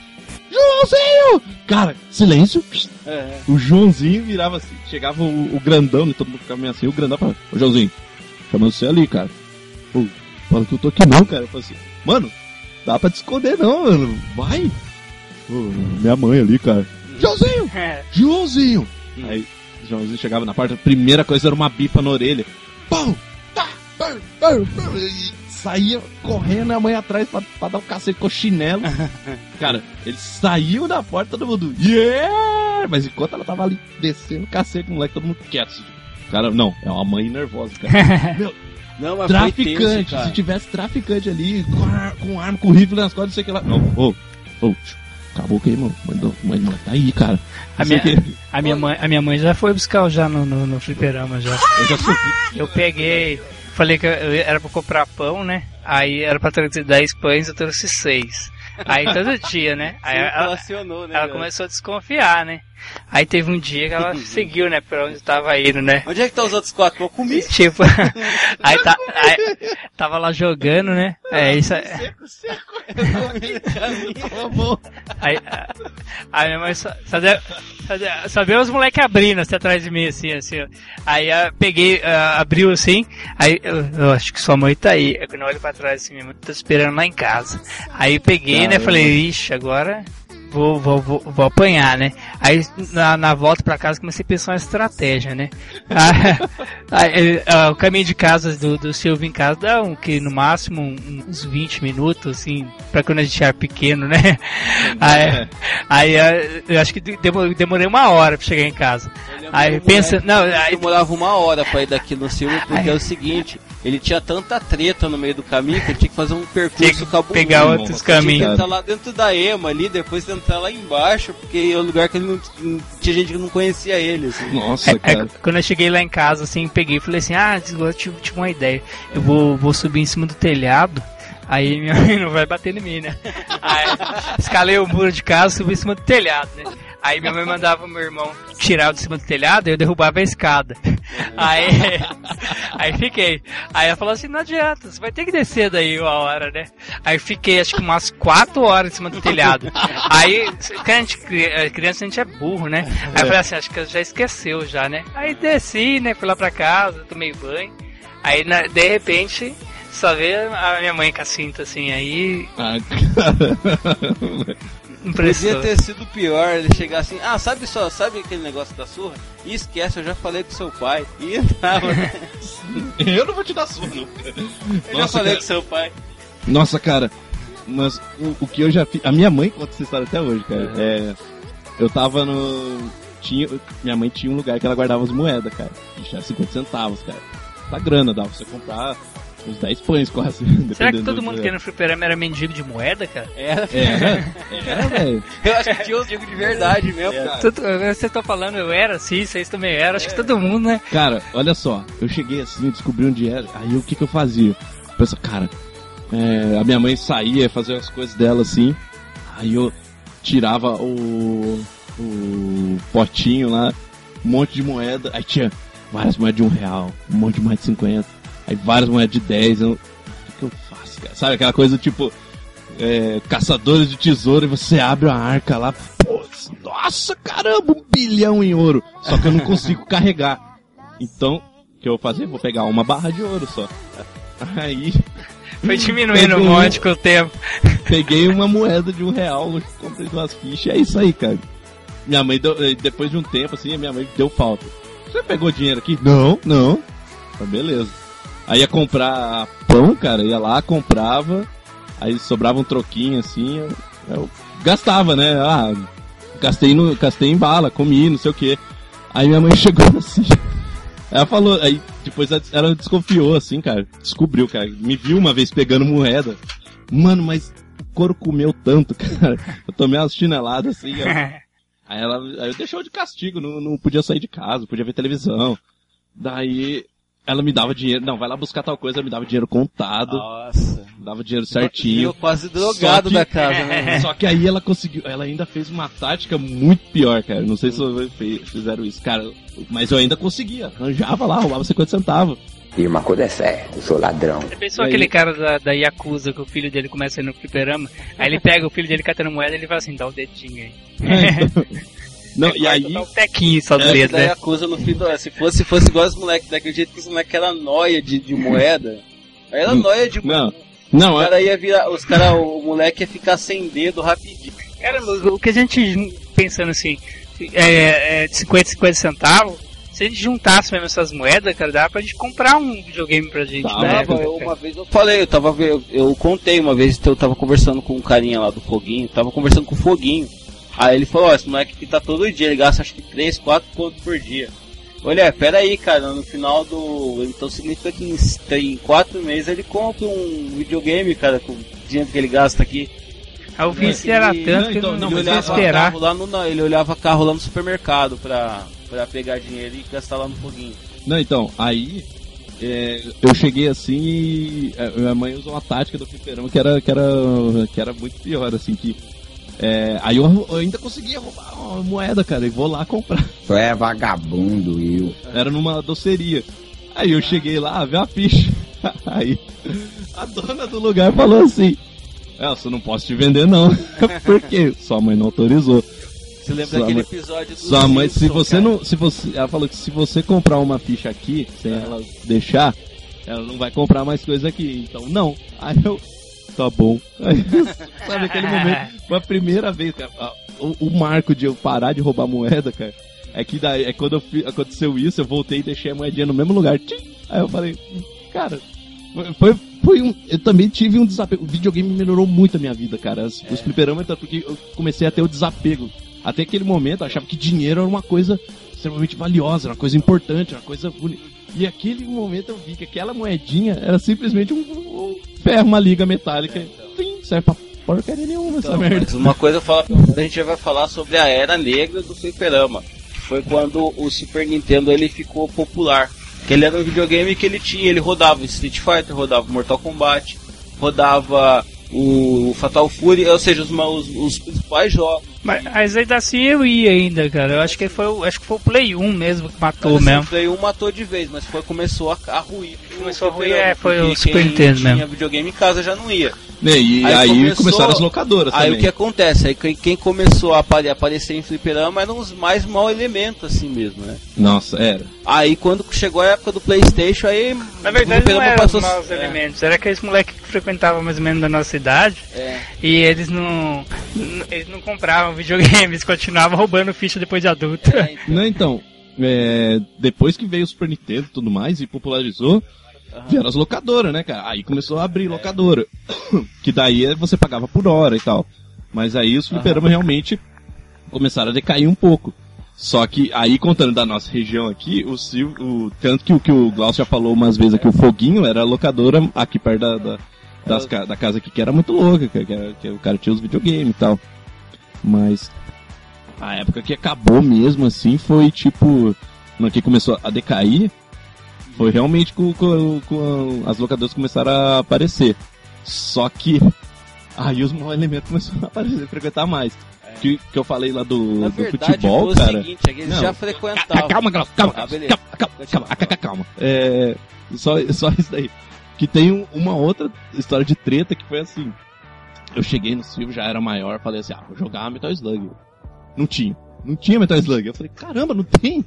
Joãozinho! Cara, silêncio. É. O Joãozinho virava assim. Chegava o, o grandão, né? Todo mundo ficava meio assim. O grandão falava: Ô Joãozinho, chamando você ali, cara. Fala que eu tô aqui não, cara. Eu falei assim: Mano, dá pra te esconder não, mano. Vai. Pô, minha mãe ali, cara. Joãozinho! É. Joãozinho! Aí, o Joãozinho chegava na porta, a primeira coisa era uma bipa na orelha. Pão! Tá! Saía correndo, a mãe atrás pra, pra dar um cacete com o chinelo. Cara, ele saiu da porta, todo mundo. Yeah! Mas enquanto ela tava ali descendo o cacete, moleque, todo mundo quieto. Cara, não, é uma mãe nervosa, cara. Meu, Não, mas foi tenso, traficante, cara. se tivesse traficante ali, com, ar- com arma, com rifle nas costas, não sei o que lá. Não, ô, ô, acabou que, mano? Mãe, mãe, mãe, tá aí, cara. A minha, a, minha mãe, a minha mãe já foi buscar o já no, no, no fliperama já. Eu já. Eu peguei, falei que eu- era pra comprar pão, né? Aí era pra trazer 10 pães, eu trouxe 6. Aí todo dia, né? Aí ela, relacionou, né? ela começou a desconfiar, né? Aí teve um dia que ela seguiu, né, pra onde tava indo, né? Onde é que tá os outros quatro? Eu comi. Tipo, aí, tá, aí tava lá jogando, né? É isso. aí- Seco, seco. Caminho. Aí, a- a minha mãe só, só, deu, só, deu, só viu os moleques abrindo assim atrás de mim, assim, assim. ó. Aí eu peguei, ah, abriu assim, aí eu, eu acho que sua mãe tá aí. Eu não olho pra trás assim, minha mãe tá esperando lá em casa. Aí peguei, né, Caramba. falei, ixi, agora vou, vou, vou, vou apanhar, né? Aí na, na volta pra casa comecei a pensar uma estratégia, né? Aí, aí, ah, o caminho de casa do, do Silvio em casa dá um que no máximo um- uns 20 minutos, assim, pra quando a gente era pequeno, né? Aí, aí ah, eu acho que demo- demorei uma hora pra chegar em casa. Aí pensa, não, aí demorava uma hora pra ir daqui no Silvio, porque é o seguinte, ele tinha tanta treta no meio do caminho que ele tinha que fazer um percurso cabuloso. pegar outros Nossa, Tinha que caminhos. entrar lá dentro da EMA ali, depois entrar lá embaixo, porque é um lugar que ele não, tinha gente que não conhecia ele, assim. Nossa, Aí, cara. quando eu cheguei lá em casa, assim, peguei e falei assim, ah, eu tive, tive uma ideia. Eu vou, vou subir em cima do telhado, aí minha mãe não vai bater em mim, né? Aí escalei o muro de casa, subi em cima do telhado, né? Aí minha mãe mandava meu irmão tirar de cima do telhado e eu derrubava a escada. Aí, aí fiquei. Aí ela falou assim, não adianta, você vai ter que descer daí uma hora, né? Aí fiquei acho que umas 4 horas em cima do telhado. Aí, a gente, cri- criança a gente é burro, né? Aí eu falei assim, acho que já esqueceu já, né? Aí desci, né? Fui lá pra casa, tomei banho. Aí de repente, só vê a minha mãe com a cinta assim, aí Ah, cara. Podia ter sido pior ele chegar assim, ah, sabe só, sabe aquele negócio da surra? E esquece, eu já falei com seu pai. E entrava, né? Eu não vou te dar surra. Eu já falei com seu pai. Nossa, cara, mas o, o que eu já fiz. A minha mãe conta essa história até hoje, cara. É, eu tava no. Tinha, minha mãe tinha um lugar que ela guardava as moedas, cara. Era 50 centavos, cara. Tá grana, dava pra você comprar uns 10 pães quase. Será que todo do- mundo que ia no fliperama era mendigo de moeda, cara? Era, Era, era, velho. eu acho que tinha uns digo de verdade mesmo, cara. Tudo- Vocês estão falando, eu era assim, vocês também eram, acho que todo mundo, né? Cara, olha só, eu cheguei assim, descobri onde era, aí o que que eu fazia? Pensa, cara, é, a minha mãe saía, fazia as coisas dela assim, aí eu tirava o, o potinho lá, um monte de moeda, aí tinha várias moedas de um real, um monte de moedas de 50, aí várias moedas de 10, eu, o que que eu faço, cara? Sabe aquela coisa tipo, é, caçadores de tesouro e você abre a arca lá, pô, nossa caramba, um bilhão em ouro. Só que eu não consigo carregar. Então, o que eu vou fazer? Vou pegar uma barra de ouro só. Aí, Foi diminuindo um monte com o tempo. peguei uma moeda de um real, comprei duas fichas, é isso aí, cara. Minha mãe, deu, eh, depois de um tempo, assim, a minha mãe deu falta. Você pegou dinheiro aqui? Não, não. Então, beleza. Aí ia comprar pão, cara, ia lá, comprava, aí sobrava um troquinho, assim, eu, eu gastava, né? Ah, gastei, no, gastei em bala, comi, não sei o que. Aí minha mãe chegou assim, ela falou, aí depois ela- desconfiou, assim, cara, descobriu, cara, me viu uma vez pegando moeda. Mano, mas o couro comeu tanto, cara. Eu tomei umas chineladas assim, ó. Aí ela aí eu deixou de castigo, não, não podia sair de casa, podia ver televisão. Daí ela me dava dinheiro, não, vai lá buscar tal coisa, ela me dava dinheiro contado, Nossa. dava dinheiro Eu certinho. quase drogado Só que- da casa, né? Só que aí ela conseguiu, ela ainda fez uma tática muito pior, cara. Não sei se fizeram isso, cara, mas eu ainda conseguia, arranjava lá, roubava 50 centavos. E uma coisa é certa, eu sou ladrão. Você pensou aquele cara da, da Yakuza que o filho dele começa a ir no fliperama? Aí ele pega o filho dele catando moeda e ele fala assim, dá o dedinho aí. Não, e aí, um tequinho só do Esse dedo, né? acusa no fim do. Se fosse, fosse igual os moleques, daquele jeito que os moleques eram noia de, de moeda. Aí era noia de não, não, Os é- cara ia virar. Os cara, o moleque ia ficar sem dedo rapidinho. Cara, o que a gente, pensando assim, é, é de 50, 50 centavos, se a gente juntasse mesmo essas moedas, cara, dá pra gente comprar um videogame pra gente, Tá, né? Tava, eu, uma vez eu falei, eu tava eu, eu contei uma vez que eu tava conversando com um carinha lá do Foguinho, tava conversando com o Foguinho. Aí ele falou, ó, esse moleque que tá todo dia, ele gasta acho que 3, 4 contos por dia. Olha, pera aí, cara, no final do. Então significa que em, em 4 meses ele compra um videogame, cara, com o dinheiro que ele gasta aqui. Aí o vício era tanto não, que então, não, não, não ele, olhava esperar. carro lá no, não, ele olhava carro lá no supermercado pra, pra pegar dinheiro e gastar lá no foguinho. Não, então, aí é, eu cheguei assim e é, minha mãe usou uma tática do fliperama que era, que era, que era muito pior, assim, que é, aí eu, eu ainda conseguia roubar uma moeda, cara, e vou lá comprar. Só é vagabundo, eu. Era numa doceria. Aí eu cheguei lá, vi a ficha. Aí a dona do lugar falou assim: Elson, não posso te vender não. Por quê? Sua mãe não autorizou. Você lembra Sua daquele mãe- episódio do Sua mãe, se Simpson, você cara? não. Se você, ela falou que se você comprar uma ficha aqui, sem ela deixar, ela não vai comprar mais coisa aqui. Então, não. Aí eu, tá bom. Aí, sabe, aquele momento, foi a primeira vez, cara, o, o marco de eu parar de roubar moeda, cara, é que daí, é quando eu aconteceu isso, eu voltei e deixei a moedinha no mesmo lugar. Tchim! Aí eu falei, cara, foi, foi um. Eu também tive um desapego. O videogame melhorou muito a minha vida, cara. Os, os fliperamas, porque eu comecei a ter o desapego. Até aquele momento eu achava que dinheiro era uma coisa extremamente valiosa, era uma coisa importante, era uma coisa bonita. E aquele momento eu vi que aquela moedinha era simplesmente um, um ferro, uma liga metálica. Sim, serve pra porcaria nenhuma essa Então, merda. mas uma coisa eu falo a gente já vai falar sobre a era negra do fliperama. Foi quando o Super Nintendo ele ficou popular. Que ele era um videogame que ele tinha, ele rodava Street Fighter, rodava Mortal Kombat, rodava o Fatal Fury, ou seja, os, os, os principais jogos. Mas, mas ainda assim eu ia ainda, cara. Eu acho que foi, o- acho que foi o Play 1 mesmo que matou Mas, assim, mesmo. O Play 1 matou de vez, mas foi, começou a, a ruir. Começou a ruir, é, foi o Super Nintendo tinha mesmo. videogame em casa já não ia. Né, E aí, começou- começaram as locadoras Aí também. o que acontece? Aí quem, quem começou a apare- aparecer em fliperama eram os mais mau elementos, assim mesmo, né? Nossa, era. Aí quando chegou a época do Playstation, aí Na verdade não eram os passou- maus é, elementos, era aqueles moleques que frequentavam mais ou menos da nossa idade é. e eles não. Eles não compravam videogame, eles continuavam roubando ficha depois de adulto. É, então, Não, então, é, depois que veio o Super Nintendo e tudo mais e popularizou, vieram as locadoras, né, cara? Aí começou a abrir locadora. que daí você pagava por hora e tal. Mas aí os fliperamas realmente começaram a decair um pouco. Só que aí, contando da nossa região aqui, o, o tanto que o que o Glaucio já falou umas vezes aqui, o Foguinho era a locadora aqui perto da, da, das da casa aqui, que era muito louca, que, que, era- que o cara tinha os videogames e tal. Mas a época que acabou mesmo, assim, foi tipo. No que começou a decair, foi realmente com, as locadoras começaram a aparecer. Só que aí os maus elementos começaram a aparecer, frequentar mais. Que, que eu falei lá do, Na do verdade, futebol, cara. seguinte, é eles Não. já frequentavam. Calma, calma, calma, Ah, calma, calma, calma, calma, calma, calma. É, só, só isso daí. Que tem um- uma outra história de treta que foi assim. Eu cheguei no Silvio, já era maior, falei assim, ah, vou jogar Metal Slug. Não tinha. Não tinha Metal Slug. Eu falei, caramba, não tem?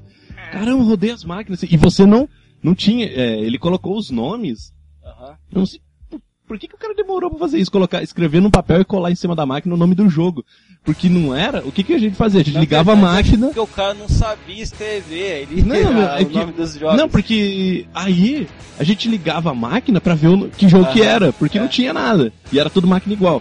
Caramba, rodei as máquinas. E você não, não tinha, é, ele colocou os nomes. Aham. Eu não sei, por, por que, que o cara demorou pra fazer isso? Colocar, escrever num papel e colar em cima da máquina o nome do jogo. Porque não era, o que, que a gente fazia? A gente Na ligava a verdade, máquina. Porque o cara não sabia escrever, ele Não, ah, é o que- nome dos jogos. Não, porque aí a gente ligava a máquina pra ver o, que jogo que Aham. era, porque É. não tinha nada. E era tudo máquina igual.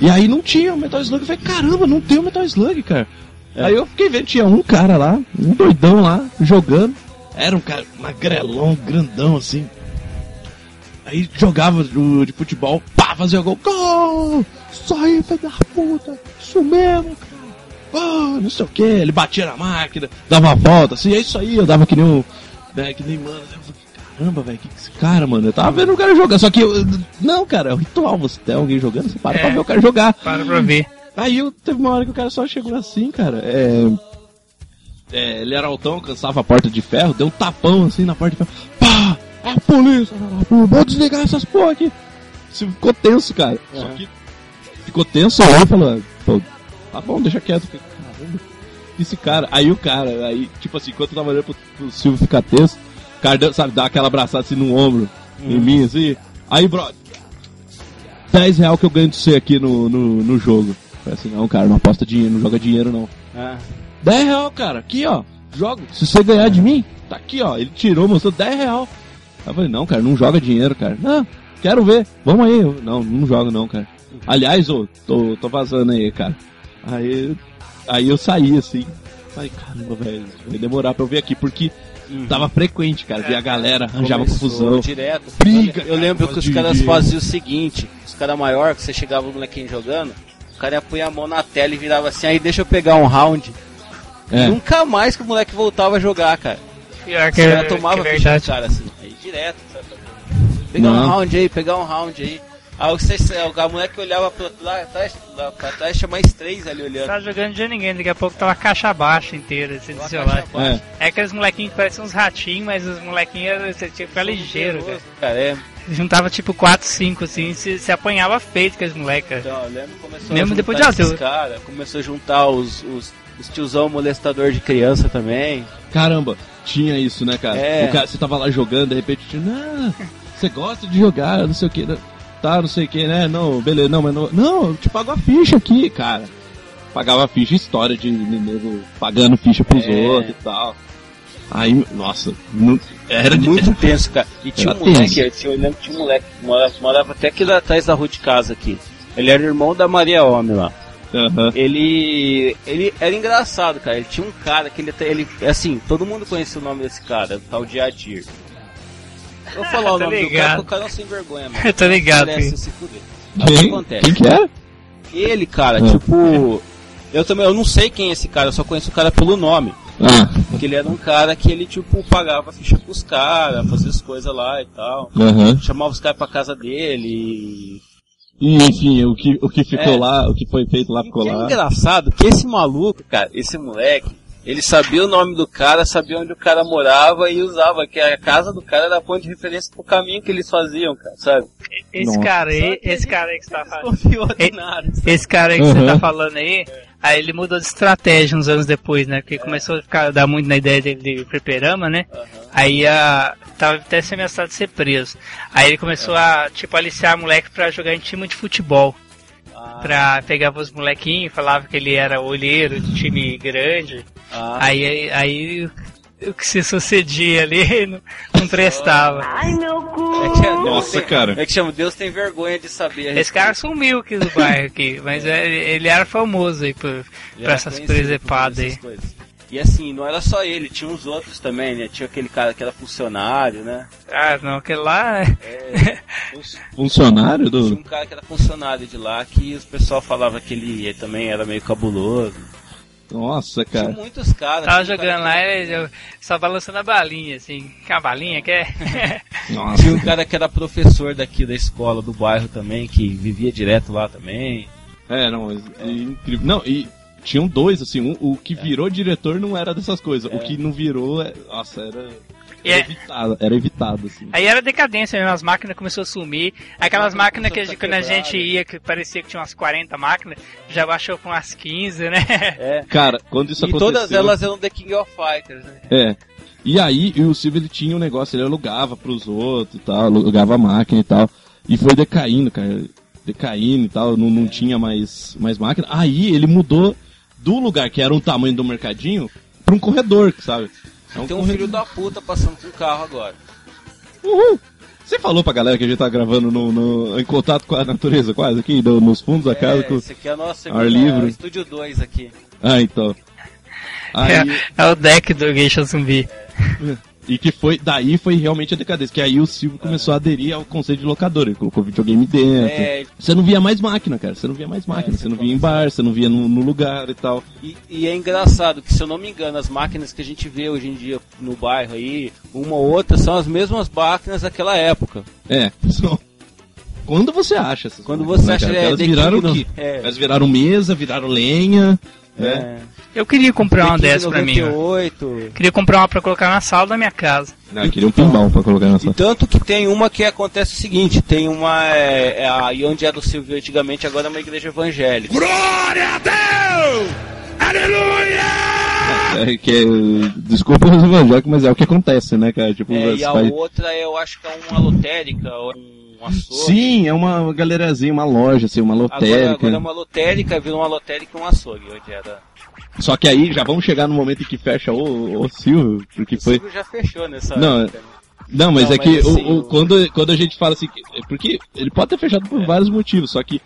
E aí não tinha o Metal Slug. Eu falei, caramba, não tem o Metal Slug, cara. É. Aí eu fiquei vendo, tinha um cara lá, um doidão lá, jogando. Era um cara magrelão, grandão assim. Aí jogava o de futebol, pá, fazia gol. Gol! Isso aí, filho da puta! Isso mesmo, cara! Ah, não sei o que, ele batia na máquina, dava uma volta, assim, é isso aí, eu dava que nem um. Né, que nem mano. Eu falei, caramba, velho, que que esse cara, mano? Eu tava vendo o cara jogar, só que eu. Não, cara, é um ritual, você tem alguém jogando, você para É. pra ver o cara jogar. Para pra ver. Aí eu teve uma hora que o cara só chegou assim, cara. É. é, ele era altão, alcançava a porta de ferro, deu um tapão assim na porta de ferro. Pá! É a polícia! Vou desligar essas porra aqui! Isso Ficou tenso, cara. Só que ficou tenso aí e falou, pô, tá bom, deixa quieto. Caramba, esse cara. Aí o cara, aí, tipo assim, enquanto eu tava olhando pro, pro Silvio ficar tenso, o cara, sabe, dá aquela abraçada assim no ombro, em mim, assim. Aí, brother, 10 real que eu ganho de você aqui no, no, no jogo. Falei assim, não, cara, não aposta dinheiro, não joga dinheiro não. Ah, 10 real, cara, aqui ó, joga. Se você ganhar de mim, tá aqui ó. Ele tirou, mostrou 10 real. Aí eu falei, não, cara, não joga dinheiro, cara. Não, quero ver, vamos aí. Eu, não, não jogo não, cara. Aliás, ô, tô, tô vazando aí, cara. Aí, aí eu saí assim. Falei, caramba, velho, vai demorar pra eu ver aqui, porque tava frequente, cara. Via a galera, arranjava confusão. Direto. Briga, Eu lembro que os caras de- faziam o seguinte: os caras maior que você chegava o molequinho jogando, o cara ia pôr a mão na tela e virava assim, aí deixa eu pegar um round. É. Nunca mais que o moleque voltava a jogar, cara. Pior que, caras que tomavam é ficha do cara assim, aí direto, sabe? Pegar Não. um round aí, pegar um round aí. Aí você, o moleque olhava pra, lá atrás, lá pra trás, tinha mais três ali olhando. Tá jogando de ninguém, daqui a pouco tava a caixa baixa inteira, assim, do celular. É. É aqueles molequinhos que parecem uns ratinhos, mas os molequinhos você tinha que ficar ligeiro, cara. Cara, é. Juntava tipo 4, 5 assim, se, se apanhava feito com os moleques, cara. Então, eu lembro que começou Mesmo a depois de esses adulto. cara, começou a juntar os, os, os tiozão molestador de criança também. Caramba, tinha isso, né, cara? É. Cara, você tava lá jogando, de repente, tinha, não, você gosta de jogar, não sei o que. tá, não sei o que, né? Não, beleza, não, mas não. Não, eu te pago a ficha aqui, cara. Pagava a ficha, história de nego pagando ficha pros É. outros e tal. Aí, nossa, não- era de- Muito tenso, cara. E tinha Era um moleque, tenso. eu lembro que tinha um moleque que morava, morava até aqui atrás da rua de casa aqui. Ele era irmão da Maria Homem lá. Aham. Ele. Ele era engraçado, cara. Ele tinha um cara que ele até. Ele, assim, todo mundo conhecia o nome desse cara, o tal de Adir. Eu vou falar o Tô nome do cara ligado. porque o cara é um sem vergonha, mano. Eu tô ligado, se fuder. O que acontece? quem que era? Ele, cara, Ah. tipo. Eu também, eu não sei quem é esse cara, eu só conheço o cara pelo nome. Ah, Porque ele era um cara que ele, tipo, pagava ficha pros caras, fazia as coisas lá e tal. aham. Chamava os caras pra casa dele. E, enfim, o que, o que ficou É. lá, o que foi feito lá E ficou que é lá. engraçado que esse maluco, cara, esse moleque, ele sabia o nome do cara, sabia onde o cara morava e usava, que a casa do cara era ponto de referência pro caminho que eles faziam, cara, sabe? Esse Nossa. cara aí, que esse ele cara aí que você tá falando. Esse cara aí que você Uhum. tá falando aí, aí ele mudou de estratégia uns anos depois, né? Porque começou a ficar, dar muito na ideia dele de fliperama, né? Aí a, tava até se ameaçado de ser preso. Aí ele começou a, tipo, aliciar moleque pra jogar em time de futebol. Ah, Pra pegar os molequinhos, falava que ele era olheiro de time grande. ah, Aí, aí, aí o que se sucedia ali não, não prestava. Ai, meu cu. é que Nossa, tem- cara. É que chama Deus tem vergonha de saber. Esse cara sumiu aqui do bairro aqui, mas é- ele era famoso aí por, era essas por presepadas aí. coisas. E assim, não era só ele, tinha uns outros também, né? Tinha aquele cara que era funcionário, né? Ah, não, aquele lá. É, uns- Funcionário Tinha do. um cara que era funcionário de lá que os pessoal falava que ele também era meio cabuloso. Nossa, Tinha cara. muitos caras. Tava tinha cara jogando que- lá, ele só balançando a balinha, assim. A balinha quer? Nossa. Tinha um cara que era professor daqui da escola do bairro também, que vivia direto lá também. É, não, é incrível. Não, e tinham dois, assim. Um, o que virou diretor não era dessas coisas. O que não virou. é- Nossa, era. E Era é- evitado, era evitado, assim. Aí era decadência mesmo, as máquinas começaram a sumir. Aquelas máquinas máquinas que a gente- começaram quando a gente né? ia, que parecia que tinha umas 40 máquinas, já baixou com umas 15, né? É. Cara, quando isso e aconteceu. todas elas eram The King of Fighters, né? É. E aí, e o Silvio ele tinha um negócio, ele alugava pros outros e tal, alugava a máquina e tal. E foi decaindo, cara. Decaindo e tal, não, não tinha mais, mais máquina. Aí ele mudou do lugar que era um tamanho do mercadinho pra um corredor, sabe? É um Tem um filho da puta passando com o carro agora. Uhul. Você falou pra galera que a gente tá gravando no, no- em contato com a natureza, quase aqui, no- nos fundos da casa. É, com- esse aqui é a nossa Ar livre. Estúdio 2 aqui. Ah, então. Aí, É, é o deck do Geisha Zumbi. E que foi, daí foi realmente a decadência, que aí o Silvio começou a aderir ao conceito de locador, ele colocou videogame dentro. É, Você não via mais máquina, cara, você não via mais máquina, É, você não via em bar, você não via no, no lugar e tal. E, e é engraçado que, se eu não me engano, as máquinas que a gente vê hoje em dia no bairro aí, uma ou outra, são as mesmas máquinas daquela época. É, só- quando você acha essas Quando você né, acha, cara? é, elas viraram o King quê? no- é. Elas viraram mesa, viraram lenha, né? É. Eu queria comprar uma dessa pra mim. ó. 98. Queria comprar uma pra colocar na sala da minha casa. Ah, queria um pinball pra colocar E nessa. tanto que tem uma que acontece o seguinte, tem uma, é, é, aí onde era o Silvio antigamente, agora é uma igreja evangélica. Glória a Deus! Aleluia! É, que é, desculpa os evangélicos, mas é o que acontece, né, cara? Tipo, É, e a faz- outra eu acho que é uma lotérica, ou um açougue. Sim, é uma galerazinha, uma loja, assim, uma Agora, lotérica. agora é uma lotérica, virou uma lotérica e um açougue, onde era. Só que aí já vamos chegar no momento em que fecha o, o Silvio, porque O foi. Silvio já fechou nessa Não, época, né? Não, mas Não, é que mas o- assim, o- o- quando, quando a gente fala assim, que- é porque ele pode ter fechado por vários motivos, só que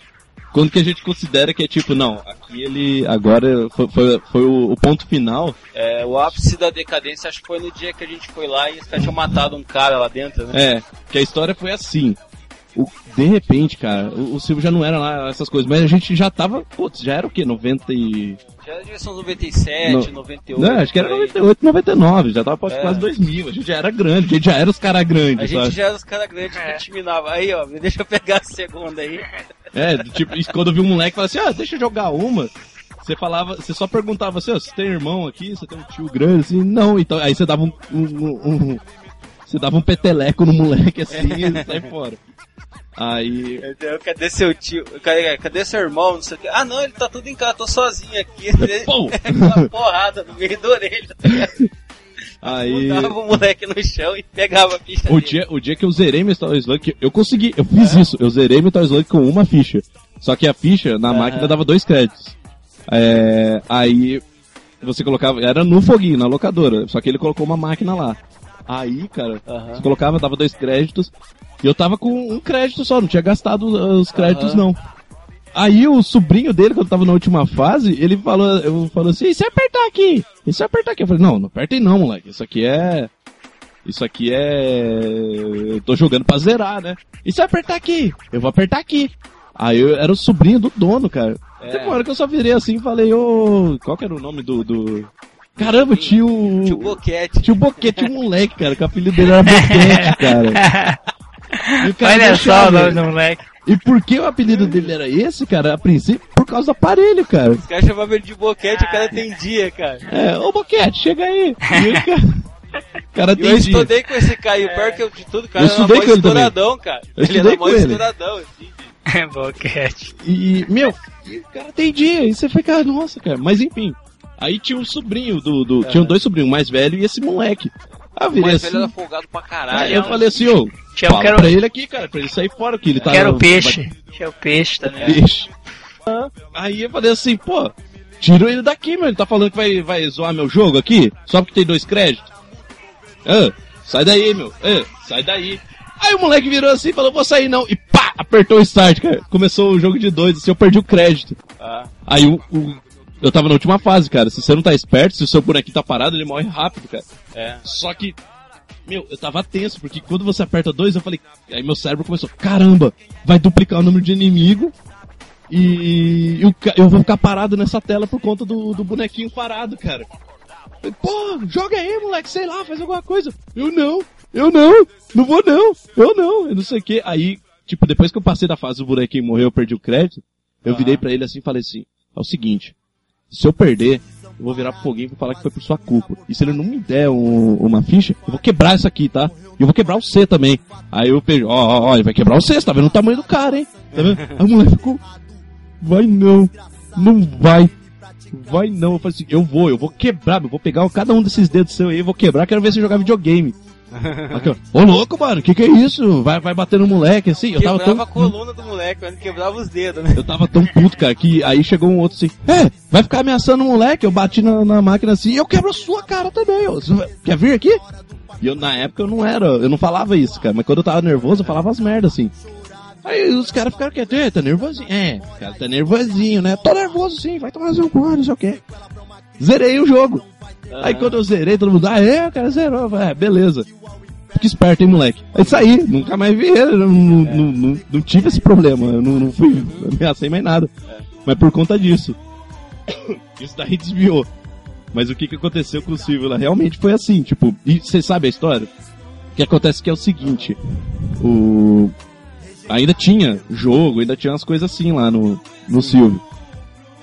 quando que a gente considera que é tipo, não, aqui ele agora foi, foi, foi o, o ponto final, É, o ápice da decadência acho que foi no dia que a gente foi lá e os caras tinham matado um cara lá dentro, né? é, que a história foi assim. O, de repente, cara, o, o Silvio já não era lá essas coisas, mas a gente já tava, putz, já era o quê? 90 e... Já era direção 97, No- 98. Não, acho que era por aí. 98, 99, já tava quase É. quase 2000, a gente já era grande, a gente já era os caras grandes, A gente sabe? já era os caras grandes que intimidava. Aí, ó, deixa eu pegar a segunda aí. É, tipo, quando eu vi um moleque falar assim, ah, deixa eu jogar uma. Você falava, você só perguntava assim, ó, você tem irmão aqui, você tem um tio grande, assim, não, então, aí você dava um, um- um- você dava um peteleco no moleque assim e sai fora. Aí, cadê seu tio? Cadê, cadê seu irmão? Não sei o que. Ah, não, ele tá tudo em casa, tô sozinho aqui. Pô! Uma porrada no meio da orelha. Aí. Botava o moleque no chão e pegava a ficha O dele. dia, o dia que eu zerei Metal Slug, eu consegui, eu fiz isso, eu zerei Metal Slug com uma ficha. Só que a ficha na máquina dava dois créditos. É, aí você colocava, era no foguinho, na locadora, só que ele colocou uma máquina lá. Aí, cara, você colocava, dava dois créditos, e eu tava com um crédito só, não tinha gastado uh, os créditos não. Aí o sobrinho dele, quando tava na última fase, ele falou, eu falou assim, e se apertar aqui? E se apertar aqui? Eu falei, não, não apertei não, moleque, isso aqui é... Isso aqui é... Eu tô jogando pra zerar, né? E se apertar aqui? Eu vou apertar aqui. Aí eu era o sobrinho do dono, cara. É. Teve uma hora que eu só virei assim e falei, ô... Qual que era o nome do... do... Caramba, tio... Tio Boquete. Tio Boquete, um moleque, cara, que o apelido dele era Boquete, cara. E o cara Olha só o nome do moleque. E por que o apelido dele era esse, cara? A princípio, por causa do aparelho, cara. Os caras chamavam ele de Boquete e o cara atendia, cara. É, ô Boquete, chega aí. E o cara, cara eu estudei com esse cara, e o pior que eu, de tudo, cara, Eu estudei com ele também. estouradão, cara. Eu ele estudei era mó com ele. estouradão, assim. É boquete. E, meu, o cara atendia. E você fica, nossa, cara. Mas enfim. Aí tinha um sobrinho do. do Tinham dois sobrinhos, o mais velho e esse moleque. Aí eu O virei mais assim. velho era folgado pra caralho. Aí eu falei assim, ô, Tinha, fala quero, pra ele aqui, cara, pra ele sair fora, que ele tá... quero peixe. Tinha o peixe também. Peixe. Aí eu falei assim, pô, tira ele daqui, meu. Ele tá falando que vai, vai zoar meu jogo aqui, só porque tem dois créditos. Ah, sai daí, meu. Ah, sai daí. Aí o moleque virou assim e falou, vou sair não. E pá, apertou o start, cara. Começou o jogo de dois, assim, eu perdi o crédito. Ah, Aí o, o- eu tava na última fase, cara. Se você não tá esperto, se o seu bonequinho tá parado, ele morre rápido, cara. é. Só que, meu, eu tava tenso, porque quando você aperta dois, eu falei, aí meu cérebro começou, caramba, vai duplicar o número de inimigo e eu, eu vou ficar parado nessa tela por conta do, do bonequinho parado, cara. Pô, joga aí, moleque, sei lá, faz alguma coisa. Eu não, eu não, não vou não, eu não, eu não sei o que. Aí, tipo, depois que eu passei da fase do bonequinho morreu, eu perdi o crédito, eu virei pra ele assim e falei assim, é o seguinte, se eu perder, eu vou virar foguinho e vou falar que foi por sua culpa. E se ele não me der um- uma ficha, eu vou quebrar isso aqui, tá? E eu vou quebrar o C também. Aí eu peguei, ó, ó, ó, ele vai quebrar o C, você tá vendo o tamanho do cara, hein? Tá vendo? Aí o moleque ficou, vai não, não vai. Vai não, eu falei assim, eu vou, eu vou quebrar, eu vou pegar cada um desses dedos seu aí, eu vou quebrar, quero ver você jogar videogame. Aqui. Ô louco, mano, que que é isso? Vai, vai bater no moleque assim? Eu tava Quebrava tão... a coluna do moleque, mas quebrava os dedos, né? Eu tava tão puto, cara, que aí chegou um outro assim, é, vai ficar ameaçando o moleque, eu bati na, na máquina assim, e eu quebro a sua cara também, quer vir aqui? E eu, na época, eu não era, eu não falava isso, cara, mas quando eu tava nervoso, eu falava as merdas, assim. Aí os caras ficaram quietos, "É, tá nervosinho. É, o cara tá nervosinho, né? Tô nervoso sim, vai tomar seu cu, não sei o quê. Zerei o jogo. Aí quando eu zerei, todo mundo, ah, é, o cara zerou. Eu falei, É, beleza. Fica esperto, hein, moleque. Aí saí, nunca mais vi ele, não, não, não, não- não tive esse problema, eu não, não fui, ameacei mais nada. Mas por conta disso. Isso daí desviou. Mas o que que aconteceu com o Silvio lá? Realmente foi assim, tipo, e você sabe a história? O que acontece que é o seguinte, o... Ainda tinha jogo, ainda tinha umas coisas assim lá no, no Silvio.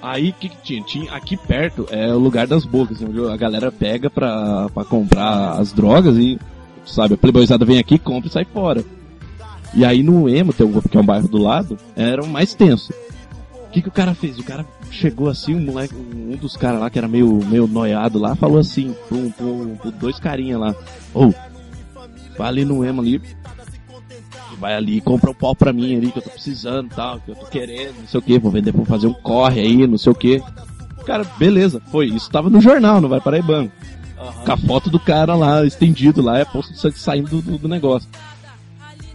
Aí que, que tinha? tinha? Aqui perto é o lugar das bocas, onde a galera pega pra, pra comprar as drogas e, sabe, a playboyzada vem aqui, compra e sai fora. E aí no Emo, que é um bairro do lado, era o mais tenso. O que, que o cara fez? O cara chegou assim, um moleque, um dos caras lá que era meio, meio noiado lá, falou assim, pro, pro, pro dois carinha lá, ô, vai ali no Emo ali, vai ali e compra um pau pra mim ali, que eu tô precisando tal, que eu tô querendo, não sei o que, vou vender pra fazer um corre aí, não sei o que. Cara, beleza, foi, isso tava no jornal, não vai Paraibano. Com a foto do cara lá, estendido lá, é posto de sangue saindo do, do- negócio.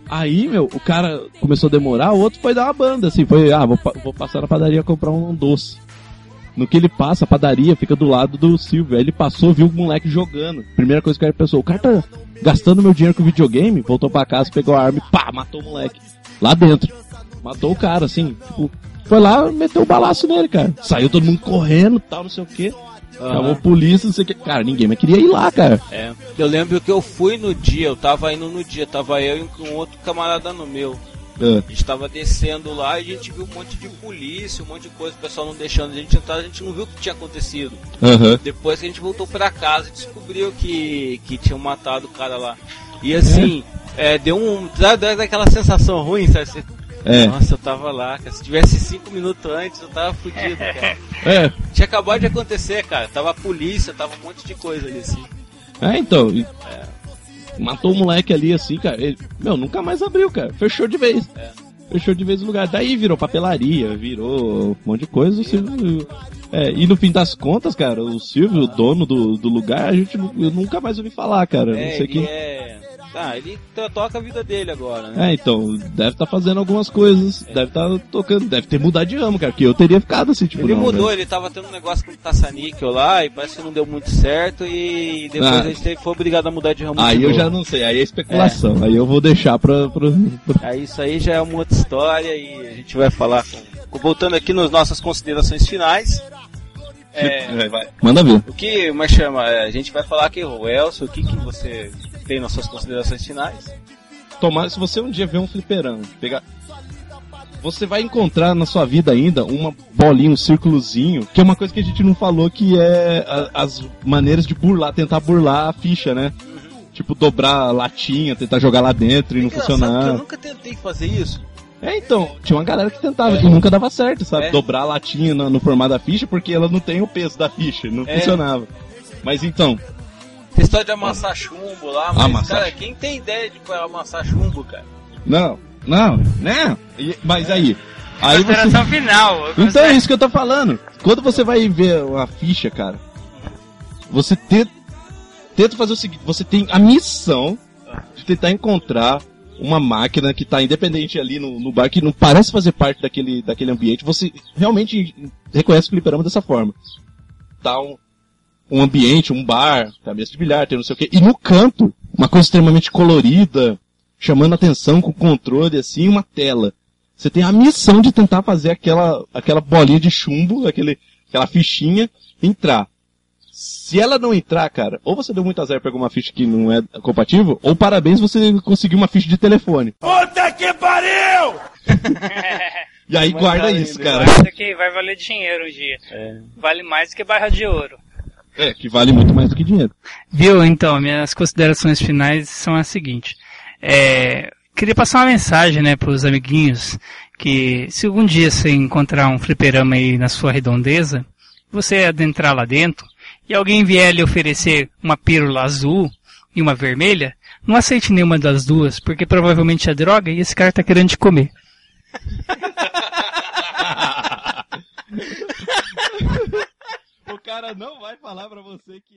Aí, meu, o cara começou a demorar, o outro foi dar uma banda, assim, foi, ah, vou, vou passar na padaria comprar um doce. No que ele passa, a padaria fica do lado do Silvio. Aí ele passou, viu o moleque jogando. Primeira coisa que cara pensou, o cara tá gastando meu dinheiro com videogame, voltou pra casa, pegou a arma e pá, matou o moleque. Lá dentro. Matou o cara, assim, tipo, foi lá, meteu o balaço nele, cara. Saiu todo mundo correndo, tal, não sei o quê. Chamou a polícia, não sei o que. Cara, ninguém mais queria ir lá, cara. É. Eu lembro que eu fui no dia, eu tava indo no dia, tava eu e um outro camarada no meu. É. A gente tava descendo lá e a gente viu um monte de polícia, um monte de coisa, o pessoal não deixando a gente entrar, a gente não viu o que tinha acontecido. Aham. Depois que a gente voltou pra casa e descobriu que, que tinham matado o cara lá. E assim, é, deu um. Dá, dá daquela sensação ruim, sabe? Você- É. Nossa, eu tava lá, cara. Se tivesse cinco minutos antes, eu tava fudido, cara. É. Tinha acabado de acontecer, cara. Tava a polícia, tava um monte de coisa ali assim. É, então. e- Matou o moleque ali assim, cara. Ele, meu, nunca mais abriu, cara. Fechou de vez. Fechou de vez o lugar. Daí virou papelaria, virou um monte de coisa. O Silvio. É, e no fim das contas, cara, o Silvio, o dono do, do lugar, a gente nunca mais ouvi falar, cara. É, não sei ele quem. é. Tá, ele to- toca a vida dele agora, né? É, então, deve estar fazendo algumas coisas, deve estar tocando, deve ter mudado de ramo, cara, que eu teria ficado assim, tipo, Ele não, mudou, velho. ele tava tendo um negócio com o Taça-Níquel lá e parece que não deu muito certo e depois Ah. a gente foi obrigado a mudar de ramo Aí eu já não sei, aí é especulação, aí eu vou deixar pra, pra, pra- Aí isso aí já é uma outra história e a gente vai falar. com- Voltando aqui nas nossas considerações finais. É, Manda ver. o que mais chama? é, A gente vai falar aqui, o Elcio, o que, que você tem nas suas considerações finais? Tomara, se você um dia ver um fliperão, pegar. Você vai encontrar na sua vida ainda uma bolinha, um círculozinho, que é uma coisa que a gente não falou, que é a- as maneiras de burlar, tentar burlar a ficha, né? Tipo, dobrar a latinha, tentar jogar lá dentro e não funcionar. eu nunca tentei fazer isso. É, então, tinha uma galera que tentava e nunca dava certo, sabe? É. Dobrar a latinha no, no formato da ficha porque ela não tem o peso da ficha, não É. funcionava. Mas então, Tem história de amassar chumbo lá, mas, Amassar cara, quem tem ideia de amassar chumbo, cara? não, não, não. E- mas aí, aí você... Final. Então é isso que eu tô falando. Quando você vai ver uma ficha, cara, você tenta, tenta fazer o seguinte, você tem a missão de tentar encontrar uma máquina que tá independente ali no, no bar, que não parece fazer parte daquele, daquele ambiente. Você realmente reconhece o fliperama dessa forma. Tá um, um ambiente, um bar, tá mesa de bilhar, tem não sei o quê. E no canto, uma coisa extremamente colorida, chamando atenção com controle, assim, uma tela. Você tem a missão de tentar fazer aquela, aquela bolinha de chumbo, aquele, aquela fichinha, entrar. Se ela não entrar, cara, ou você deu muito azar e pegou uma ficha que não é compatível, ou parabéns, você conseguiu uma ficha de telefone. Puta que pariu! E aí Mas guarda tá isso, cara. Isso aqui vai valer dinheiro um dia. Vale mais do que barra de ouro. É, que vale muito mais do que dinheiro. Viu? Então, minhas considerações finais são as seguintes. É, queria passar uma mensagem, né, pros amiguinhos, que se algum dia você encontrar um fliperama aí na sua redondeza, você adentrar lá dentro, e alguém vier lhe oferecer uma pílula azul e uma vermelha, não aceite nenhuma das duas, porque provavelmente é droga e esse cara tá querendo te comer. o cara não vai falar pra você que